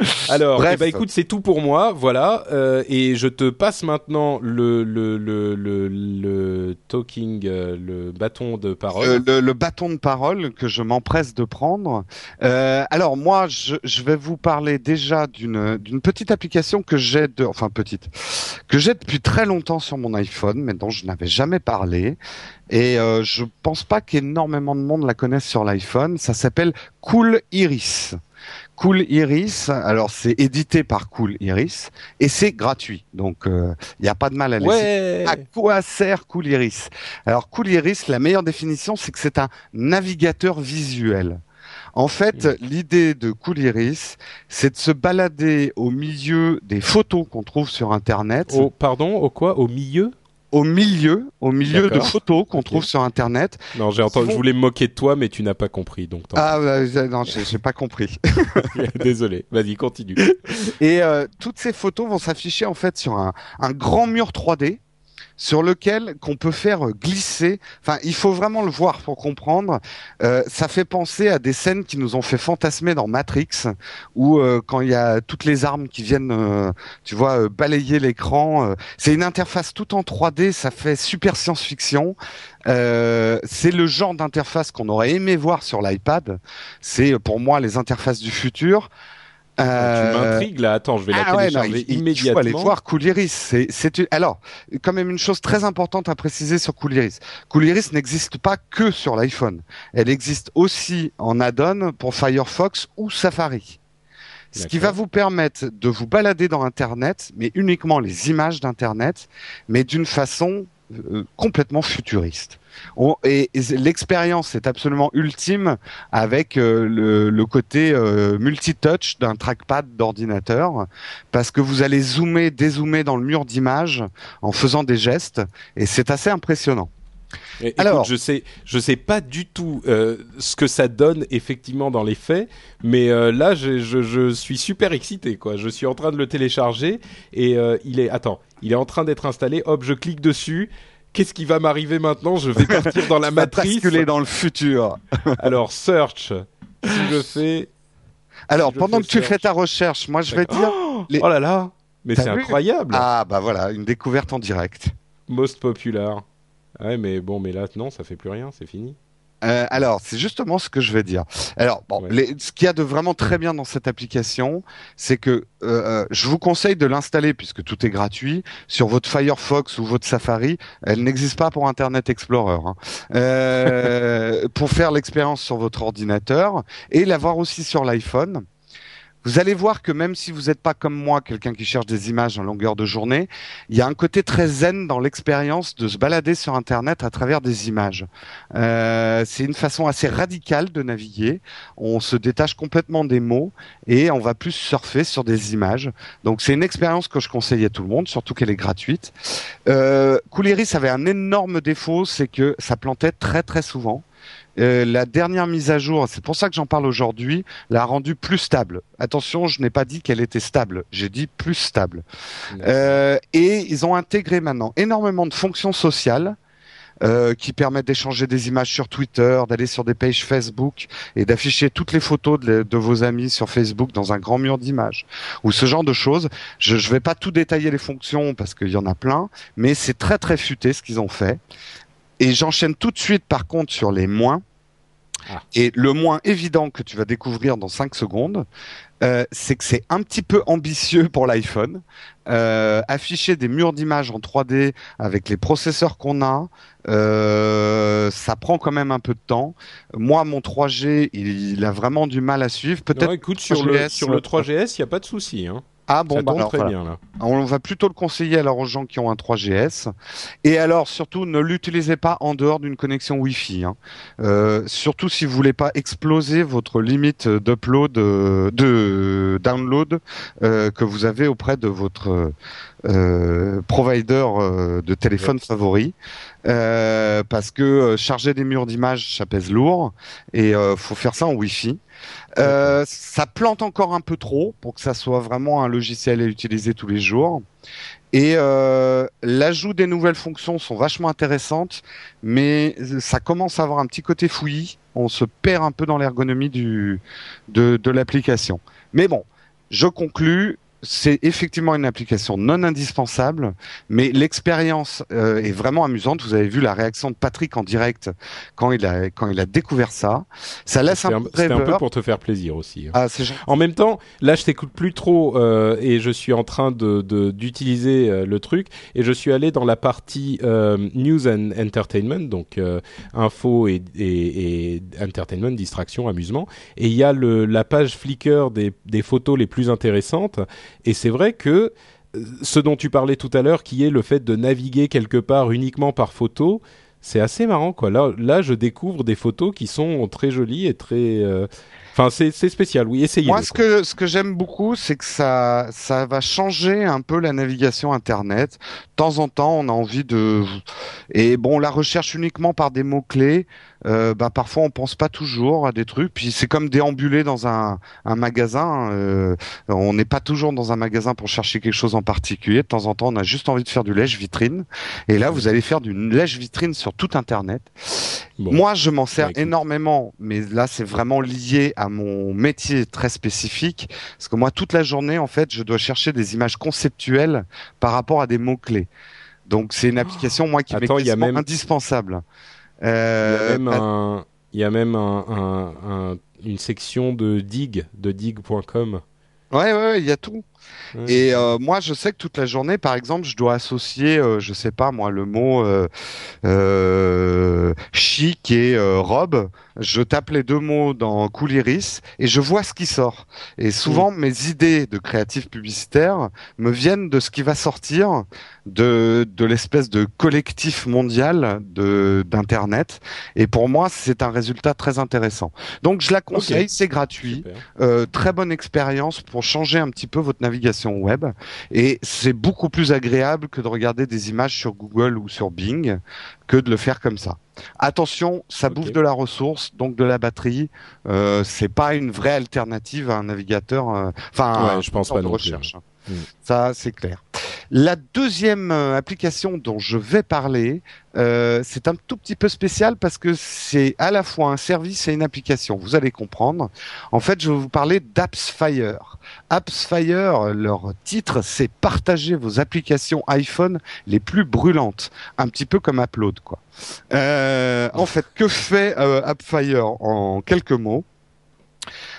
Alors, eh ben, écoute, c'est tout pour moi, voilà. Euh, et je te passe maintenant le le le le, le talking, euh, le bâton de parole. Euh, le, le, bâton de parole que je m'empresse de prendre. Euh, alors moi, je, je, vais vous parler déjà d'une d'une petite application que j'ai, de, enfin petite, que j'ai depuis très longtemps sur mon iPhone, mais dont je n'avais jamais parlé. Et je pense pas qu'énormément de monde la connaisse sur l'iPhone. Ça s'appelle Cool Iris. Cool Iris, alors c'est édité par Cool Iris et c'est gratuit. Donc il euh, n'y a pas de mal à laisser. À quoi sert Cool Iris? Alors Cool Iris, la meilleure définition, c'est que c'est un navigateur visuel. En fait, l'idée de Cool Iris, c'est de se balader au milieu des photos qu'on trouve sur Internet. Au, pardon, au quoi? Au milieu? Au milieu, au milieu de photos qu'on trouve sur Internet. Non, j'ai entendu. Je voulais me moquer de toi, mais tu n'as pas compris, donc. Ah bah, non, j'ai pas compris. Désolé. Vas-y, continue. Et euh, toutes ces photos vont s'afficher en fait sur un, un grand mur 3D sur lequel qu'on peut faire glisser. Enfin, il faut vraiment le voir pour comprendre. Euh, ça fait penser à des scènes qui nous ont fait fantasmer dans Matrix, où euh, quand il y a toutes les armes qui viennent, euh, tu vois, balayer l'écran. c'est une interface tout en 3D. Ça fait super science-fiction. c'est le genre d'interface qu'on aurait aimé voir sur l'iPad. C'est pour moi les interfaces du futur. Euh... Tu m'intrigues là. Attends, je vais la ah télécharger immédiatement. Il faut aller voir Cooliris. C'est, c'est alors quand même une chose très importante à préciser sur Cooliris. Cooliris n'existe pas que sur l'iPhone. Elle existe aussi en add-on pour Firefox ou Safari. Ce qui va vous permettre de vous balader dans Internet, mais uniquement les images d'Internet, mais d'une façon euh, complètement futuriste. Et, l'expérience est absolument ultime avec euh, le, côté euh, multitouch d'un trackpad d'ordinateur, parce que vous allez zoomer, dézoomer dans le mur d'image en faisant des gestes, et c'est assez impressionnant. Alors, je sais, je sais pas du tout euh, ce que ça donne effectivement dans les faits, mais euh, là, je, je, je, suis super excité, quoi. Je suis en train de le télécharger et euh, il est, attends, il est en train d'être installé. Hop, je clique dessus. Qu'est-ce qui va m'arriver maintenant Je vais partir dans la matrice. Basculer dans le futur. Alors, search. Si je fais. Alors, pendant que tu fais ta recherche, moi, je vais dire. Oh, oh là là Mais c'est incroyable. Ah bah voilà, une découverte en direct. Most popular. Ouais, mais bon, mais là, non, ça fait plus rien, c'est fini. Euh, alors, c'est justement ce que je vais dire. Alors, bon, ce qu'il y a de vraiment très bien dans cette application, c'est que euh, euh, je vous conseille de l'installer puisque tout est gratuit sur votre Firefox ou votre Safari. Elle n'existe pas pour Internet Explorer. Hein. Euh, pour faire l'expérience sur votre ordinateur et l'avoir aussi sur l'iPhone. Vous allez voir que même si vous n'êtes pas comme moi, quelqu'un qui cherche des images en longueur de journée, il y a un côté très zen dans l'expérience de se balader sur Internet à travers des images. Euh, c'est une façon assez radicale de naviguer. On se détache complètement des mots et on va plus surfer sur des images. Donc c'est une expérience que je conseille à tout le monde, surtout qu'elle est gratuite. Euh, avait un énorme défaut, c'est que ça plantait très très souvent. Euh, la dernière mise à jour, c'est pour ça que j'en parle aujourd'hui, l'a rendue plus stable. Attention, je n'ai pas dit qu'elle était stable, j'ai dit plus stable. Euh, et ils ont intégré maintenant énormément de fonctions sociales. Euh, qui permettent d'échanger des images sur Twitter, d'aller sur des pages Facebook et d'afficher toutes les photos de, de, vos amis sur Facebook dans un grand mur d'images ou ce genre de choses. Je ne vais pas tout détailler les fonctions parce qu'il y en a plein, mais c'est très très futé ce qu'ils ont fait. Et j'enchaîne tout de suite par contre sur les moins. Ah. Et le moins évident que tu vas découvrir dans 5 secondes, euh, c'est que c'est un petit peu ambitieux pour l'iPhone. Euh, afficher des murs d'images en 3D avec les processeurs qu'on a, euh, ça prend quand même un peu de temps. Moi, mon 3G, il, a vraiment du mal à suivre. Peut-être. Écoute, sur le, sur le 3GS, il n'y a pas de souci. Hein. Ah bon, bah très bien là. On va plutôt le conseiller alors aux gens qui ont un 3GS. Et alors surtout, ne l'utilisez pas en dehors d'une connexion Wi-Fi. Hein. Euh, surtout si vous voulez pas exploser votre limite d'upload, euh, de download euh, que vous avez auprès de votre euh, provider de téléphone favori euh, parce que charger des murs d'images ça pèse lourd et faut faire ça en Wi-Fi. Ça plante encore un peu trop pour que ça soit vraiment un logiciel à utiliser tous les jours. Et l'ajout des nouvelles fonctions sont vachement intéressantes, mais ça commence à avoir un petit côté fouillis. On se perd un peu dans l'ergonomie de, de l'application. Mais bon, je conclus c'est effectivement une application non indispensable, mais l'expérience euh, est vraiment amusante. Vous avez vu la réaction de Patrick en direct quand il a quand il a découvert ça. Ça laisse un, peu un peu pour te faire plaisir aussi. Hein. Ah, en même temps, là, je t'écoute plus trop euh, et je suis en train de d'utiliser euh, le truc et je suis allé dans la partie news and entertainment, donc info et, et, et, entertainment, distraction, amusement. Et il y a le, la page Flickr des, des photos les plus intéressantes et c'est vrai que euh, ce dont tu parlais tout à l'heure, qui est le fait de naviguer quelque part uniquement par photo, c'est assez marrant quoi. Là, là, je découvre des photos qui sont très jolies et très. Euh, enfin, c'est spécial. Oui, essayez. Moi, ce que ce que j'aime beaucoup, c'est que ça ça va changer un peu la navigation internet. De temps en temps, on a envie de et bon, la recherche uniquement par des mots clés euh, bah, parfois on pense pas toujours à des trucs. Puis c'est comme déambuler dans un, un magasin. Euh, on n'est pas toujours dans un magasin pour chercher quelque chose en particulier. De temps en temps, on a juste envie de faire du lèche vitrine. Et là, vous allez faire du lèche vitrine sur tout Internet. Moi, je m'en sers énormément, mais là, c'est vraiment lié à mon métier très spécifique. Parce que moi, toute la journée, en fait, je dois chercher des images conceptuelles par rapport à des mots clés. Donc c'est une application moi qui Attends, est même... indispensable. Euh, il y a même, un, une section de dig, de dig.com. Ouais, ouais, il y a tout. Et euh, moi, je sais que toute la journée, par exemple, je dois associer, euh, je sais pas moi, le mot euh, euh chic et robe. Je tape les deux mots dans Cooliris et je vois ce qui sort. Et souvent, mes idées de créatif publicitaire me viennent de ce qui va sortir de, de l'espèce de collectif mondial de d'internet. Et pour moi, c'est un résultat très intéressant. Donc, je la conseille, c'est gratuit, très bonne expérience pour changer un petit peu votre navigation web et c'est beaucoup plus agréable que de regarder des images sur Google ou sur Bing que de le faire comme ça. Attention, ça bouffe de la ressource, donc de la batterie. Euh, c'est pas une vraie alternative à un navigateur. Euh, enfin, je pense pas de recherche. Mm. Ça, c'est clair. La deuxième euh, application dont je vais parler, euh, c'est un tout petit peu spécial parce que c'est à la fois un service et une application. Vous allez comprendre. En fait, je vais vous parler d'AppsFire. AppsFire, leur titre, c'est partager vos applications iPhone les plus brûlantes, un petit peu comme Upload, quoi. Euh, en fait, que fait AppsFire en quelques mots?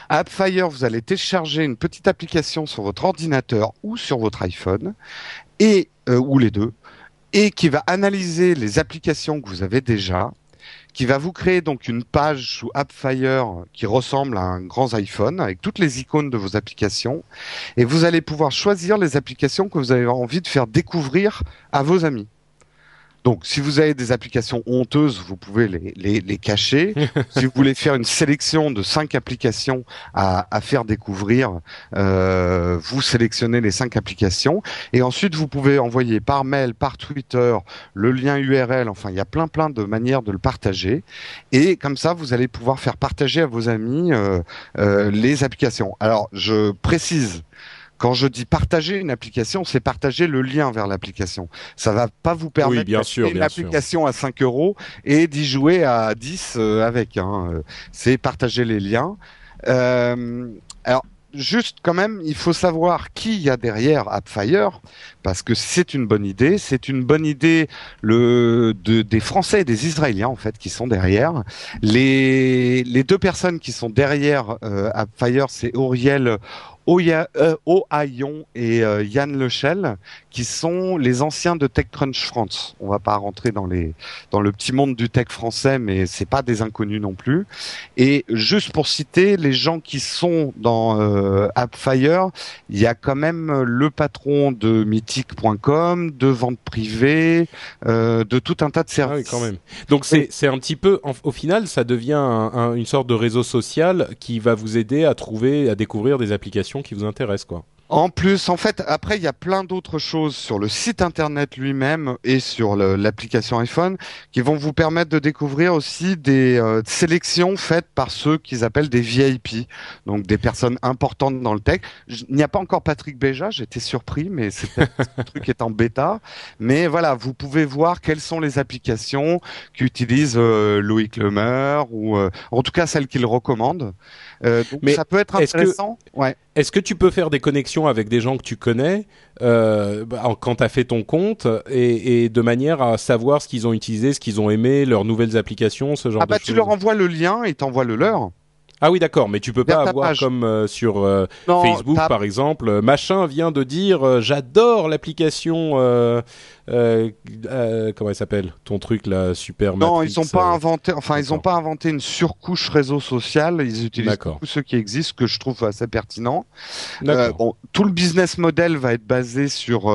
AppFire, vous allez télécharger une petite application sur votre ordinateur ou sur votre iPhone, et euh, ou les deux, et qui va analyser les applications que vous avez déjà, qui va vous créer donc une page sous AppFire qui ressemble à un grand iPhone avec toutes les icônes de vos applications, et vous allez pouvoir choisir les applications que vous avez envie de faire découvrir à vos amis. Donc, si vous avez des applications honteuses, vous pouvez les, les, les cacher. si vous voulez faire une sélection de cinq applications à, à faire découvrir, euh, vous sélectionnez les cinq applications et ensuite vous pouvez envoyer par mail, par Twitter, le lien URL. Enfin, il y a plein plein de manières de le partager et comme ça, vous allez pouvoir faire partager à vos amis euh, euh, les applications. Alors, je précise quand je dis partager une application, c'est partager le lien vers l'application. Ça va pas vous permettre oui, sûr, une application à 5 euros et d'y jouer à 10 euh, avec. Hein. C'est partager les liens. Euh, alors, juste quand même, il faut savoir qui y a derrière AppFire, parce que c'est une bonne idée. C'est une bonne idée le, de, des Français et des Israéliens en fait qui sont derrière. Les, les deux personnes qui sont derrière euh, AppFire, c'est Auriel euh, Ohayon et euh, Yann Lechel, qui sont les anciens de TechCrunch France. On va pas rentrer dans les dans le petit monde du tech français, mais c'est pas des inconnus non plus. Et juste pour citer les gens qui sont dans euh, AppFire, il y a quand même le patron de Mythic.com, de vente privée, de tout un tas de services. Ah oui, quand même. Donc c'est c'est un petit peu au final, ça devient une sorte de réseau social qui va vous aider à trouver, à découvrir des applications qui vous intéresse, quoi. En plus, en fait, après, il y a plein d'autres choses sur le site internet lui-même et sur l'application iPhone qui vont vous permettre de découvrir aussi des euh, sélections faites par ceux qu'ils appellent des VIP, donc des personnes importantes dans le tech. Il n'y a pas encore Patrick Béja, j'étais surpris, mais c'est ce truc est en bêta. Mais voilà, vous pouvez voir quelles sont les applications qu'utilise euh, Loïc Lemer ou euh, en tout cas celles qu'il recommande. Donc mais ça peut être intéressant. ouais. Est-ce que tu peux faire des connexions avec des gens que tu connais euh, bah, quand tu as fait ton compte et, et, de manière à savoir ce qu'ils ont utilisé, ce qu'ils ont aimé, leurs nouvelles applications, ce genre ah de choses Ah bah tu leur envoies le lien et t'envoies le leur. Ah oui, d'accord, mais tu peux pas avoir comme euh, sur euh, Facebook par exemple, euh, machin vient de dire j'adore l'application euh, euh, comment elle s'appelle Ton truc là, super. Non, ils ont pas euh, inventé. Enfin, ils ont pas inventé une surcouche réseau social. Ils utilisent tous ceux qui existent, que je trouve assez pertinent. Bon, tout le business model va être basé sur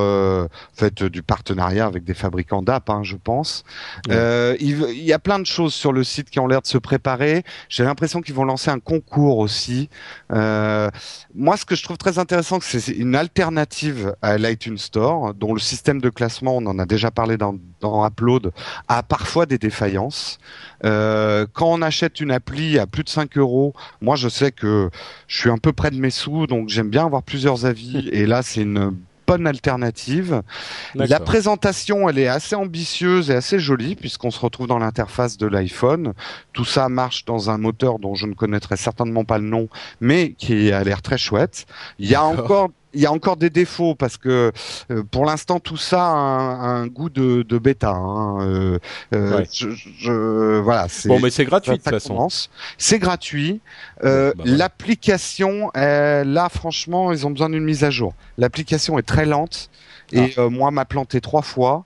fait du partenariat avec des fabricants d'app, hein, je pense. il, il, y a plein de choses sur le site qui ont l'air de se préparer. J'ai l'impression qu'ils vont lancer un concours aussi. moi, ce que je trouve très intéressant, c'est une alternative à l'iTunes Store, dont le système de classement on en a déjà parlé dans, Upload, a parfois des défaillances. Euh, quand on achète une appli à plus de 5 euros, moi je sais que je suis un peu près de mes sous, donc j'aime bien avoir plusieurs avis. Et là, c'est une bonne alternative. La présentation, elle est assez ambitieuse et assez jolie puisqu'on se retrouve dans l'interface de l'iPhone. Tout ça marche dans un moteur dont je ne connaîtrai certainement pas le nom, mais qui a l'air très chouette. Il y a encore il y a encore des défauts parce que euh, pour l'instant tout ça a un, un goût de, de bêta. Hein. Euh, euh, Ouais. je, je- voilà. c'est- Bon, mais c'est gratuit de toute façon. C'est gratuit. Euh, Bah. L'application, euh, là, franchement, ils ont besoin d'une mise à jour. L'application est très lente et Ah. euh, moi, m'a planté trois fois.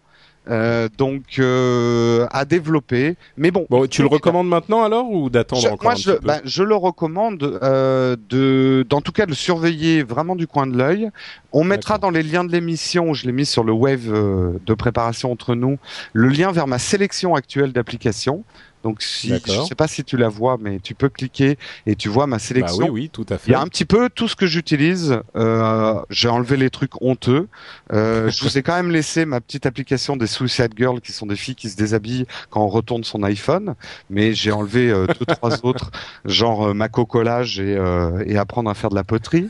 Euh, donc euh, à développer, mais bon. Bon, tu le recommandes maintenant alors ou d'attendre je, encore moi, un je, petit peu bah, je le recommande euh, de, d'en tout cas, de le surveiller vraiment du coin de l'œil. On mettra dans les liens de l'émission, je l'ai mis sur le wave euh, de préparation entre nous, le lien vers ma sélection actuelle d'applications. Donc, si, je sais pas si tu la vois, mais tu peux cliquer et tu vois ma Bah sélection. oui, oui, tout à Il fait. y a un petit peu tout ce que j'utilise. Euh, J'ai enlevé les trucs honteux. Euh, je vous ai quand même laissé ma petite application des Suicide Girls, qui sont des filles qui se déshabillent quand on retourne son iPhone. Mais j'ai enlevé euh, deux, trois autres, genre euh, Maco Collage et, euh, et apprendre à faire de la poterie.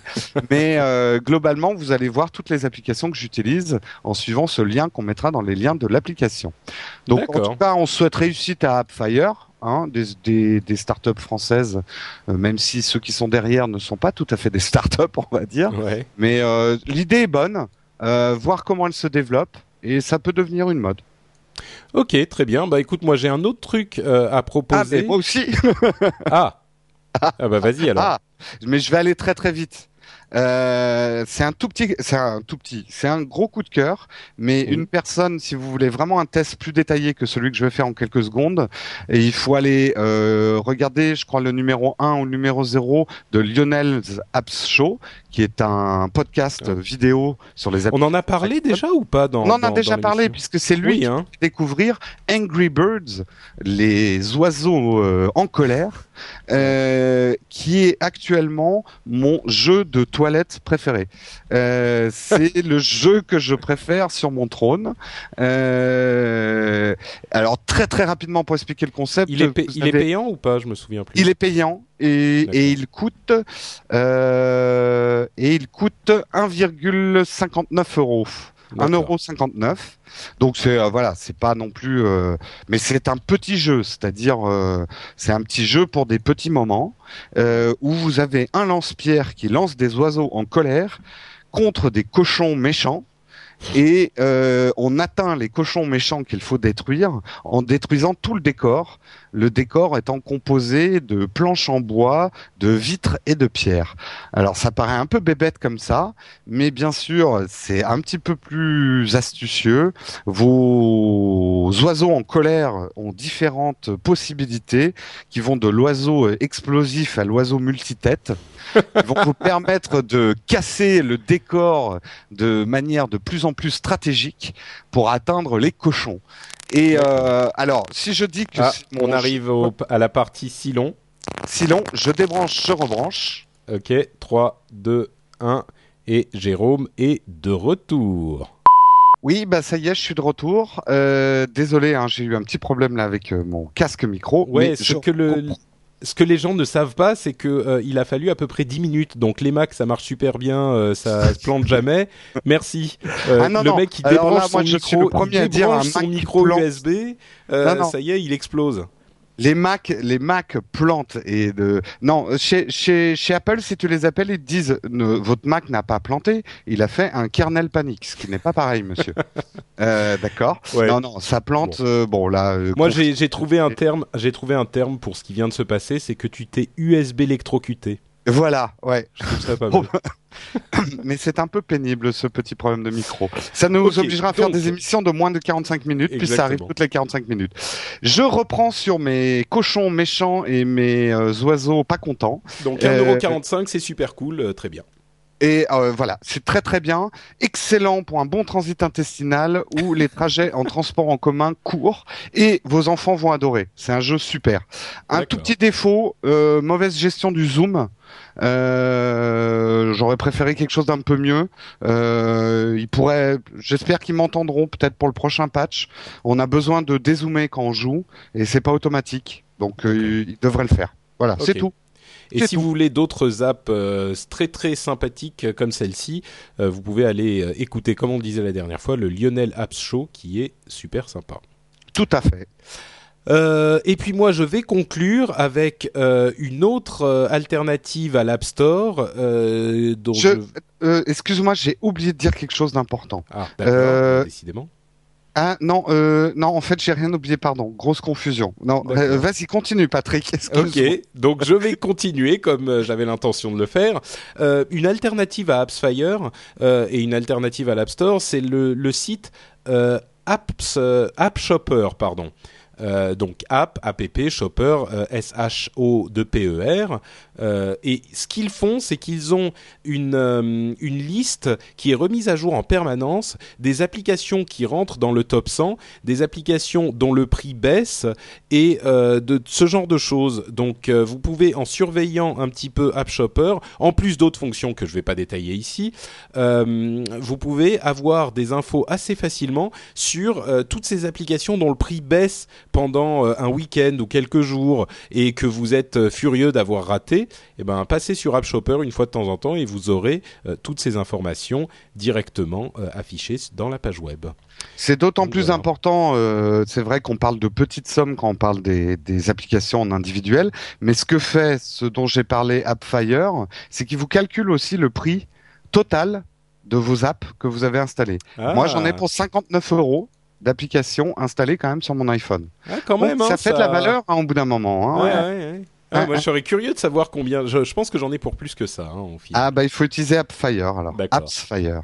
Mais euh, globalement, vous allez voir toutes les applications que j'utilise en suivant ce lien qu'on mettra dans les liens de l'application. Donc en tout cas, on souhaite réussite à AppFire. Hein, des, des, des startups françaises, euh, même si ceux qui sont derrière ne sont pas tout à fait des startups, on va dire. Ouais. Mais euh, l'idée est bonne, euh, voir comment elle se développe, et ça peut devenir une mode. Ok, très bien. Bah écoute, moi j'ai un autre truc à Ah, mais proposer. moi aussi Ah, ah bah vas-y alors. Ah, mais je vais aller très très vite. Euh, c'est un tout petit, c'est un tout petit, c'est un gros coup de cœur. Mais Oui. une personne, si vous voulez vraiment un test plus détaillé que celui que je vais faire en quelques secondes, et il faut aller euh, regarder, je crois le numéro 1 ou le numéro 0 de Lionel's Apps Show, qui est un podcast Ah. vidéo sur les apps. On en a parlé déjà ou pas dans On en a déjà parlé puisque c'est lui Oui, qui hein. fait découvrir Angry Birds, les oiseaux euh, en colère, qui est actuellement mon jeu de toilette préféré. Euh, c'est le jeu que je préfère sur mon trône. Euh, alors très très rapidement pour expliquer le concept. Il est, pa- il est payant ou pas? Je me souviens plus. il est payant et, il coûte euh, et il coûte 1,59 euros. D'accord. 1,59€. Donc c'est euh, voilà, c'est pas non plus euh, mais c'est un petit jeu, c'est-à-dire euh, c'est un petit jeu pour des petits moments où vous avez un lance-pierre qui lance des oiseaux en colère contre des cochons méchants et euh, on atteint les cochons méchants qu'il faut détruire en détruisant tout le décor, le décor étant composé de planches en bois, de vitres et de pierres. Alors ça paraît un peu bébête comme ça, mais bien sûr c'est un petit peu plus astucieux. Vos oiseaux en colère ont différentes possibilités qui vont de l'oiseau euh, explosif à l'oiseau multitête. Ils vont vous permettre de casser le décor de manière de plus en plus stratégique pour atteindre les cochons. Et euh, alors, si je dis que Ah, mon on arrive au- à la partie si long. si long, je débranche, je rebranche. Ok, 3, 2, 1. Et Jérôme est de retour. Oui, bah ça y est, je suis de retour. Euh, désolé, hein, j'ai eu un petit problème là avec euh, mon casque micro. Ouais, mais je que, le. Ce que les gens ne savent pas, c'est que euh, il a fallu à peu près 10 minutes. Donc les Macs, ça marche super bien, euh, ça se plante jamais. Merci. Euh, Ah non, le non. mec, Alors débranche là, moi, son micro, le premier il à dire débranche un son qui micro. USB. euh, non. Ça y est, il explose. Les Mac, les Mac plantent et de non chez chez chez Apple, si tu les appelles, ils te disent ne, votre Mac n'a pas planté, il a fait un kernel panique, ce qui n'est pas pareil, monsieur. euh, D'accord. Ouais. Non, non, ça plante. euh, Bon, là. euh, Moi, j'ai trouvé un terme. J'ai trouvé un terme pour ce qui vient de se passer, c'est que tu t'es USB électrocuté. Voilà, ouais. Je trouve ça pas mal. Mais c'est un peu pénible ce petit problème de micro. Ça nous obligera à faire donc- des émissions de moins de 45 minutes, puis ça arrive toutes les 45 minutes. Je reprends sur mes cochons méchants et mes euh, oiseaux pas contents. Donc Euh, 1,45€, c'est super cool, euh, très bien. Et euh, voilà, c'est très très bien, excellent pour un bon transit intestinal où les trajets en transport en commun courent et vos enfants vont adorer. C'est un jeu super. Un tout petit défaut, euh, mauvaise gestion du zoom. Euh, J'aurais préféré quelque chose d'un peu mieux. Euh, ils pourraient, j'espère qu'ils m'entendront peut-être pour le prochain patch. On a besoin de dézoomer quand on joue et c'est pas automatique, donc ils devraient le faire. Voilà, c'est tout. Et si tout. vous voulez d'autres apps euh, très très sympathiques euh, comme celle-ci, euh, vous pouvez aller écouter, comme on le disait la dernière fois, le Lionel Apps Show qui est super sympa. Tout à fait. Euh, et puis moi, je vais conclure avec euh, une autre euh, alternative à l'App Store. Je- je- Excuse-moi, j'ai oublié de dire quelque chose d'important. Ah, d'accord, décidément. Ah non, euh, non, en fait, j'ai rien oublié, pardon. Grosse confusion. Non, euh, vas-y, continue, Patrick. Ok, donc je vais continuer comme euh, j'avais l'intention de le faire. Euh, une alternative à AppsFire et une alternative à l'App Store, c'est le, le site Apps, App Shopper, pardon. Donc app, app, shopper, S-H-O-2-P-E-R. Euh, et ce qu'ils font, c'est qu'ils ont une, euh, une liste qui est remise à jour en permanence des applications qui rentrent dans le top 100, des applications dont le prix baisse et euh, de ce genre de choses. Donc vous pouvez, en surveillant un petit peu App Shopper, en plus d'autres fonctions que je ne vais pas détailler ici, vous pouvez avoir des infos assez facilement sur toutes ces applications dont le prix baisse pendant un week-end ou quelques jours et que vous êtes furieux d'avoir raté. Eh ben, passez sur App Shopper une fois de temps en temps et vous aurez euh, toutes ces informations directement euh, affichées dans la page web. C'est d'autant plus voilà. important, euh, c'est vrai qu'on parle de petites sommes quand on parle des, des applications en individuel, mais ce que fait ce dont j'ai parlé AppFire, c'est qu'il vous calcule aussi le prix total de vos apps que vous avez installées. Moi, j'en ai Ah. pour 59 euros d'applications installées quand même sur mon iPhone. Ah, quand Donc, même, ça hein, fait de la valeur hein, au bout d'un moment. hein, Ouais, ouais. ouais, Ah, Ouais, moi, ouais. je serais curieux de savoir combien. Je, je pense que j'en ai pour plus que ça, hein. Ah bah il faut utiliser AppFire alors. AppsFire.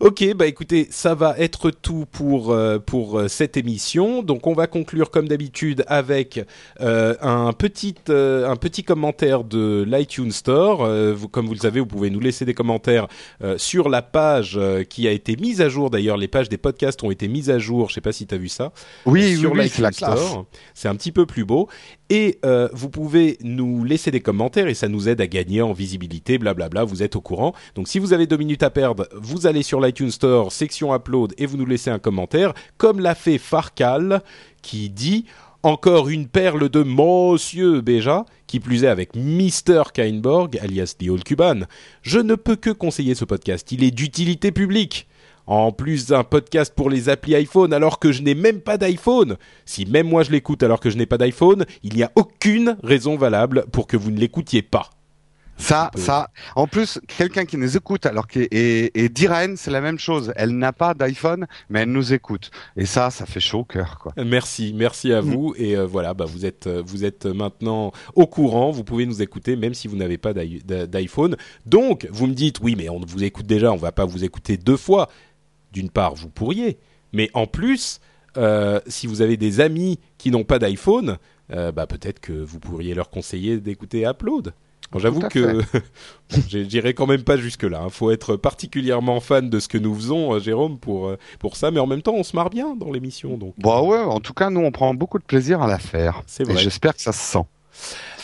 Ok, bah écoutez, ça va être tout pour euh, pour euh, cette émission. Donc on va conclure comme d'habitude avec euh, un petit euh, un petit commentaire de l'iTunes Store. Vous, comme vous le savez, vous pouvez nous laisser des commentaires sur la page qui a été mise à jour. D'ailleurs, les pages des podcasts ont été mises à jour. Je sais pas si tu as vu ça. Oui, sur oui, l'iTunes. Store. C'est un petit peu plus beau. Et vous pouvez nous laisser des commentaires et ça nous aide à gagner en visibilité, blablabla, vous êtes au courant. Donc si vous avez deux minutes à perdre, vous allez sur l'iTunes Store, section Upload, et vous nous laissez un commentaire, comme l'a fait Farcal, qui dit... Encore une perle de Monsieur Béja, qui plus est avec Mr. Kainborg, alias The Cuban. Je ne peux que conseiller ce podcast, il est d'utilité publique. En plus d'un podcast pour les applis iPhone alors que je n'ai même pas d'iPhone. Si même moi je l'écoute alors que je n'ai pas d'iPhone, il n'y a aucune raison valable pour que vous ne l'écoutiez pas. Ça, peu. ça. En plus, quelqu'un qui nous écoute, alors que et, et Diren, c'est la même chose. Elle n'a pas d'iPhone, mais elle nous écoute. Et ça, ça fait chaud au cœur, quoi. Merci, merci à vous et euh, voilà, bah vous êtes euh, vous êtes maintenant au courant, vous pouvez nous écouter même si vous n'avez pas d'i- d'i- d'iPhone. Donc vous me dites oui mais on vous écoute déjà, on va pas vous écouter deux fois. D'une part vous pourriez, mais en plus euh, si vous avez des amis qui n'ont pas d'iPhone, euh, bah peut-être que vous pourriez leur conseiller d'écouter Upload. Bon, J'avoue que j'irai quand même pas jusque là. Il faut être particulièrement fan de ce que nous faisons, euh, Jérôme, pour euh, pour ça. Mais en même temps, on se marre bien dans l'émission, donc. Bah ouais, en tout cas, nous, on prend beaucoup de plaisir à la faire. C'est Et vrai. j'espère que ça se sent.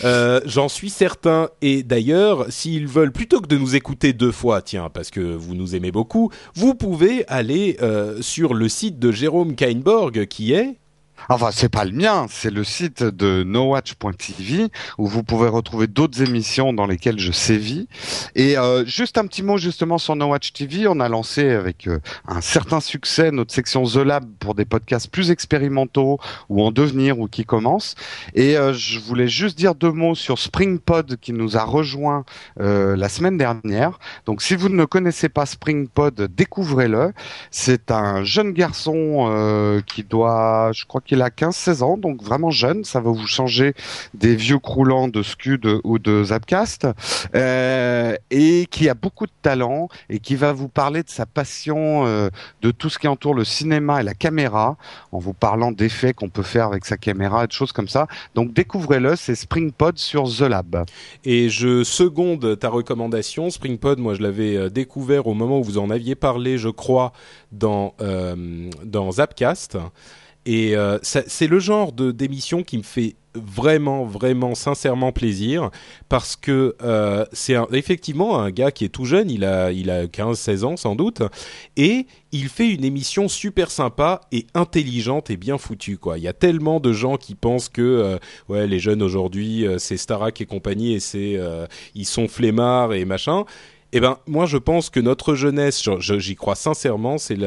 Euh, J'en suis certain. Et d'ailleurs, s'ils veulent, plutôt que de nous écouter deux fois, tiens, parce que vous nous aimez beaucoup, vous pouvez aller euh, sur le site de Jérôme Kainborg, qui est Enfin, c'est pas le mien, c'est le site de nowatch.tv où vous pouvez retrouver d'autres émissions dans lesquelles je sévis. Et euh, juste un petit mot justement sur Nowatch TV, on a lancé avec euh, un certain succès notre section The Lab pour des podcasts plus expérimentaux ou en devenir ou qui commencent. Et euh, je voulais juste dire deux mots sur SpringPod qui nous a rejoint euh, la semaine dernière. Donc si vous ne connaissez pas SpringPod, découvrez-le. C'est un jeune garçon euh, qui doit, je crois qu'il a 15-16 ans, donc vraiment jeune. Ça va vous changer des vieux croulants de Scud ou de Zapcast, euh, et qui a beaucoup de talent et qui va vous parler de sa passion euh, de tout ce qui entoure le cinéma et la caméra, en vous parlant d'effets qu'on peut faire avec sa caméra et de choses comme ça. Donc découvrez-le, c'est SpringPod sur The Lab. Et je seconde ta recommandation. SpringPod, moi, je l'avais euh, découvert au moment où vous en aviez parlé, je crois, dans, dans Zapcast. Et euh, c'est le genre de d'émission qui me fait vraiment, vraiment, sincèrement plaisir parce que euh, c'est effectivement un gars qui est tout jeune, il a, il a 15-16 ans sans doute, et il fait une émission super sympa et intelligente et bien foutue. Quoi. Il y a tellement de gens qui pensent que euh, ouais, les jeunes aujourd'hui, c'est Starak et compagnie et c'est ils sont flemmards et machin. Eh ben, moi, je pense que notre jeunesse, j'y crois sincèrement, c'est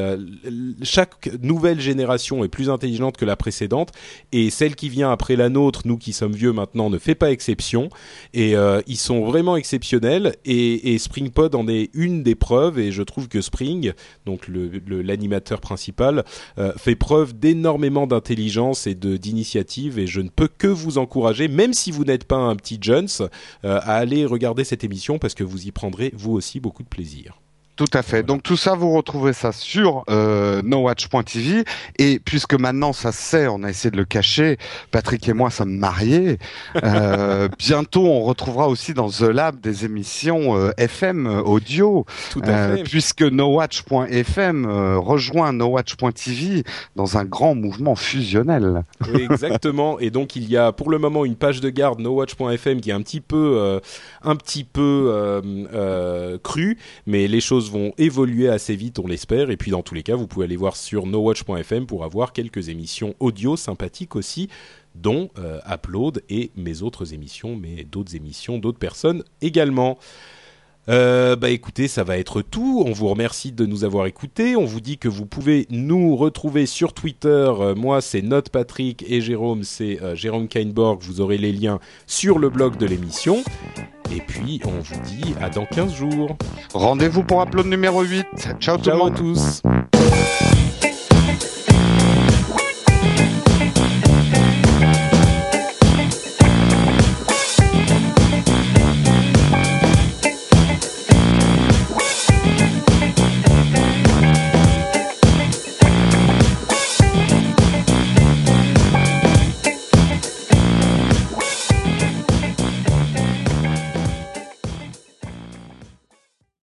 chaque nouvelle génération est plus intelligente que la précédente, et celle qui vient après la nôtre, nous qui sommes vieux maintenant, ne fait pas exception. Et euh, ils sont vraiment exceptionnels. Et, SpringPod en est une des preuves. Et je trouve que Spring, donc l'animateur principal, euh, fait preuve d'énormément d'intelligence et d'initiative. Et je ne peux que vous encourager, même si vous n'êtes pas un petit Jones, euh, à aller regarder cette émission parce que vous y prendrez vous aussi beaucoup de plaisir. Tout à fait. Donc tout ça, vous retrouvez ça sur euh, nowatch.tv. Et puisque maintenant ça se sait, on a essayé de le cacher, Patrick et moi sommes mariés. Euh, bientôt, on retrouvera aussi dans The Lab des émissions euh, FM euh, audio. Tout à fait. Puisque nowatch.fm rejoint nowatch.tv dans un grand mouvement fusionnel. exactement. Et donc il y a pour le moment une page de garde nowatch.fm qui est un petit peu, un petit peu crue, mais les choses vont évoluer assez vite, on l'espère. Et puis dans tous les cas, vous pouvez aller voir sur nowatch.fm pour avoir quelques émissions audio sympathiques aussi, dont euh, Upload et mes autres émissions, mais d'autres émissions d'autres personnes également. Euh, bah écoutez, ça va être tout. On vous remercie de nous avoir écoutés. On vous dit que vous pouvez nous retrouver sur Twitter. Euh, moi, c'est Note Patrick et Jérôme, c'est euh, Jérôme Kainborg. Vous aurez les liens sur le blog de l'émission. Et puis, on vous dit à dans 15 jours. Rendez-vous pour upload numéro 8. Ciao, tout le monde. à tous.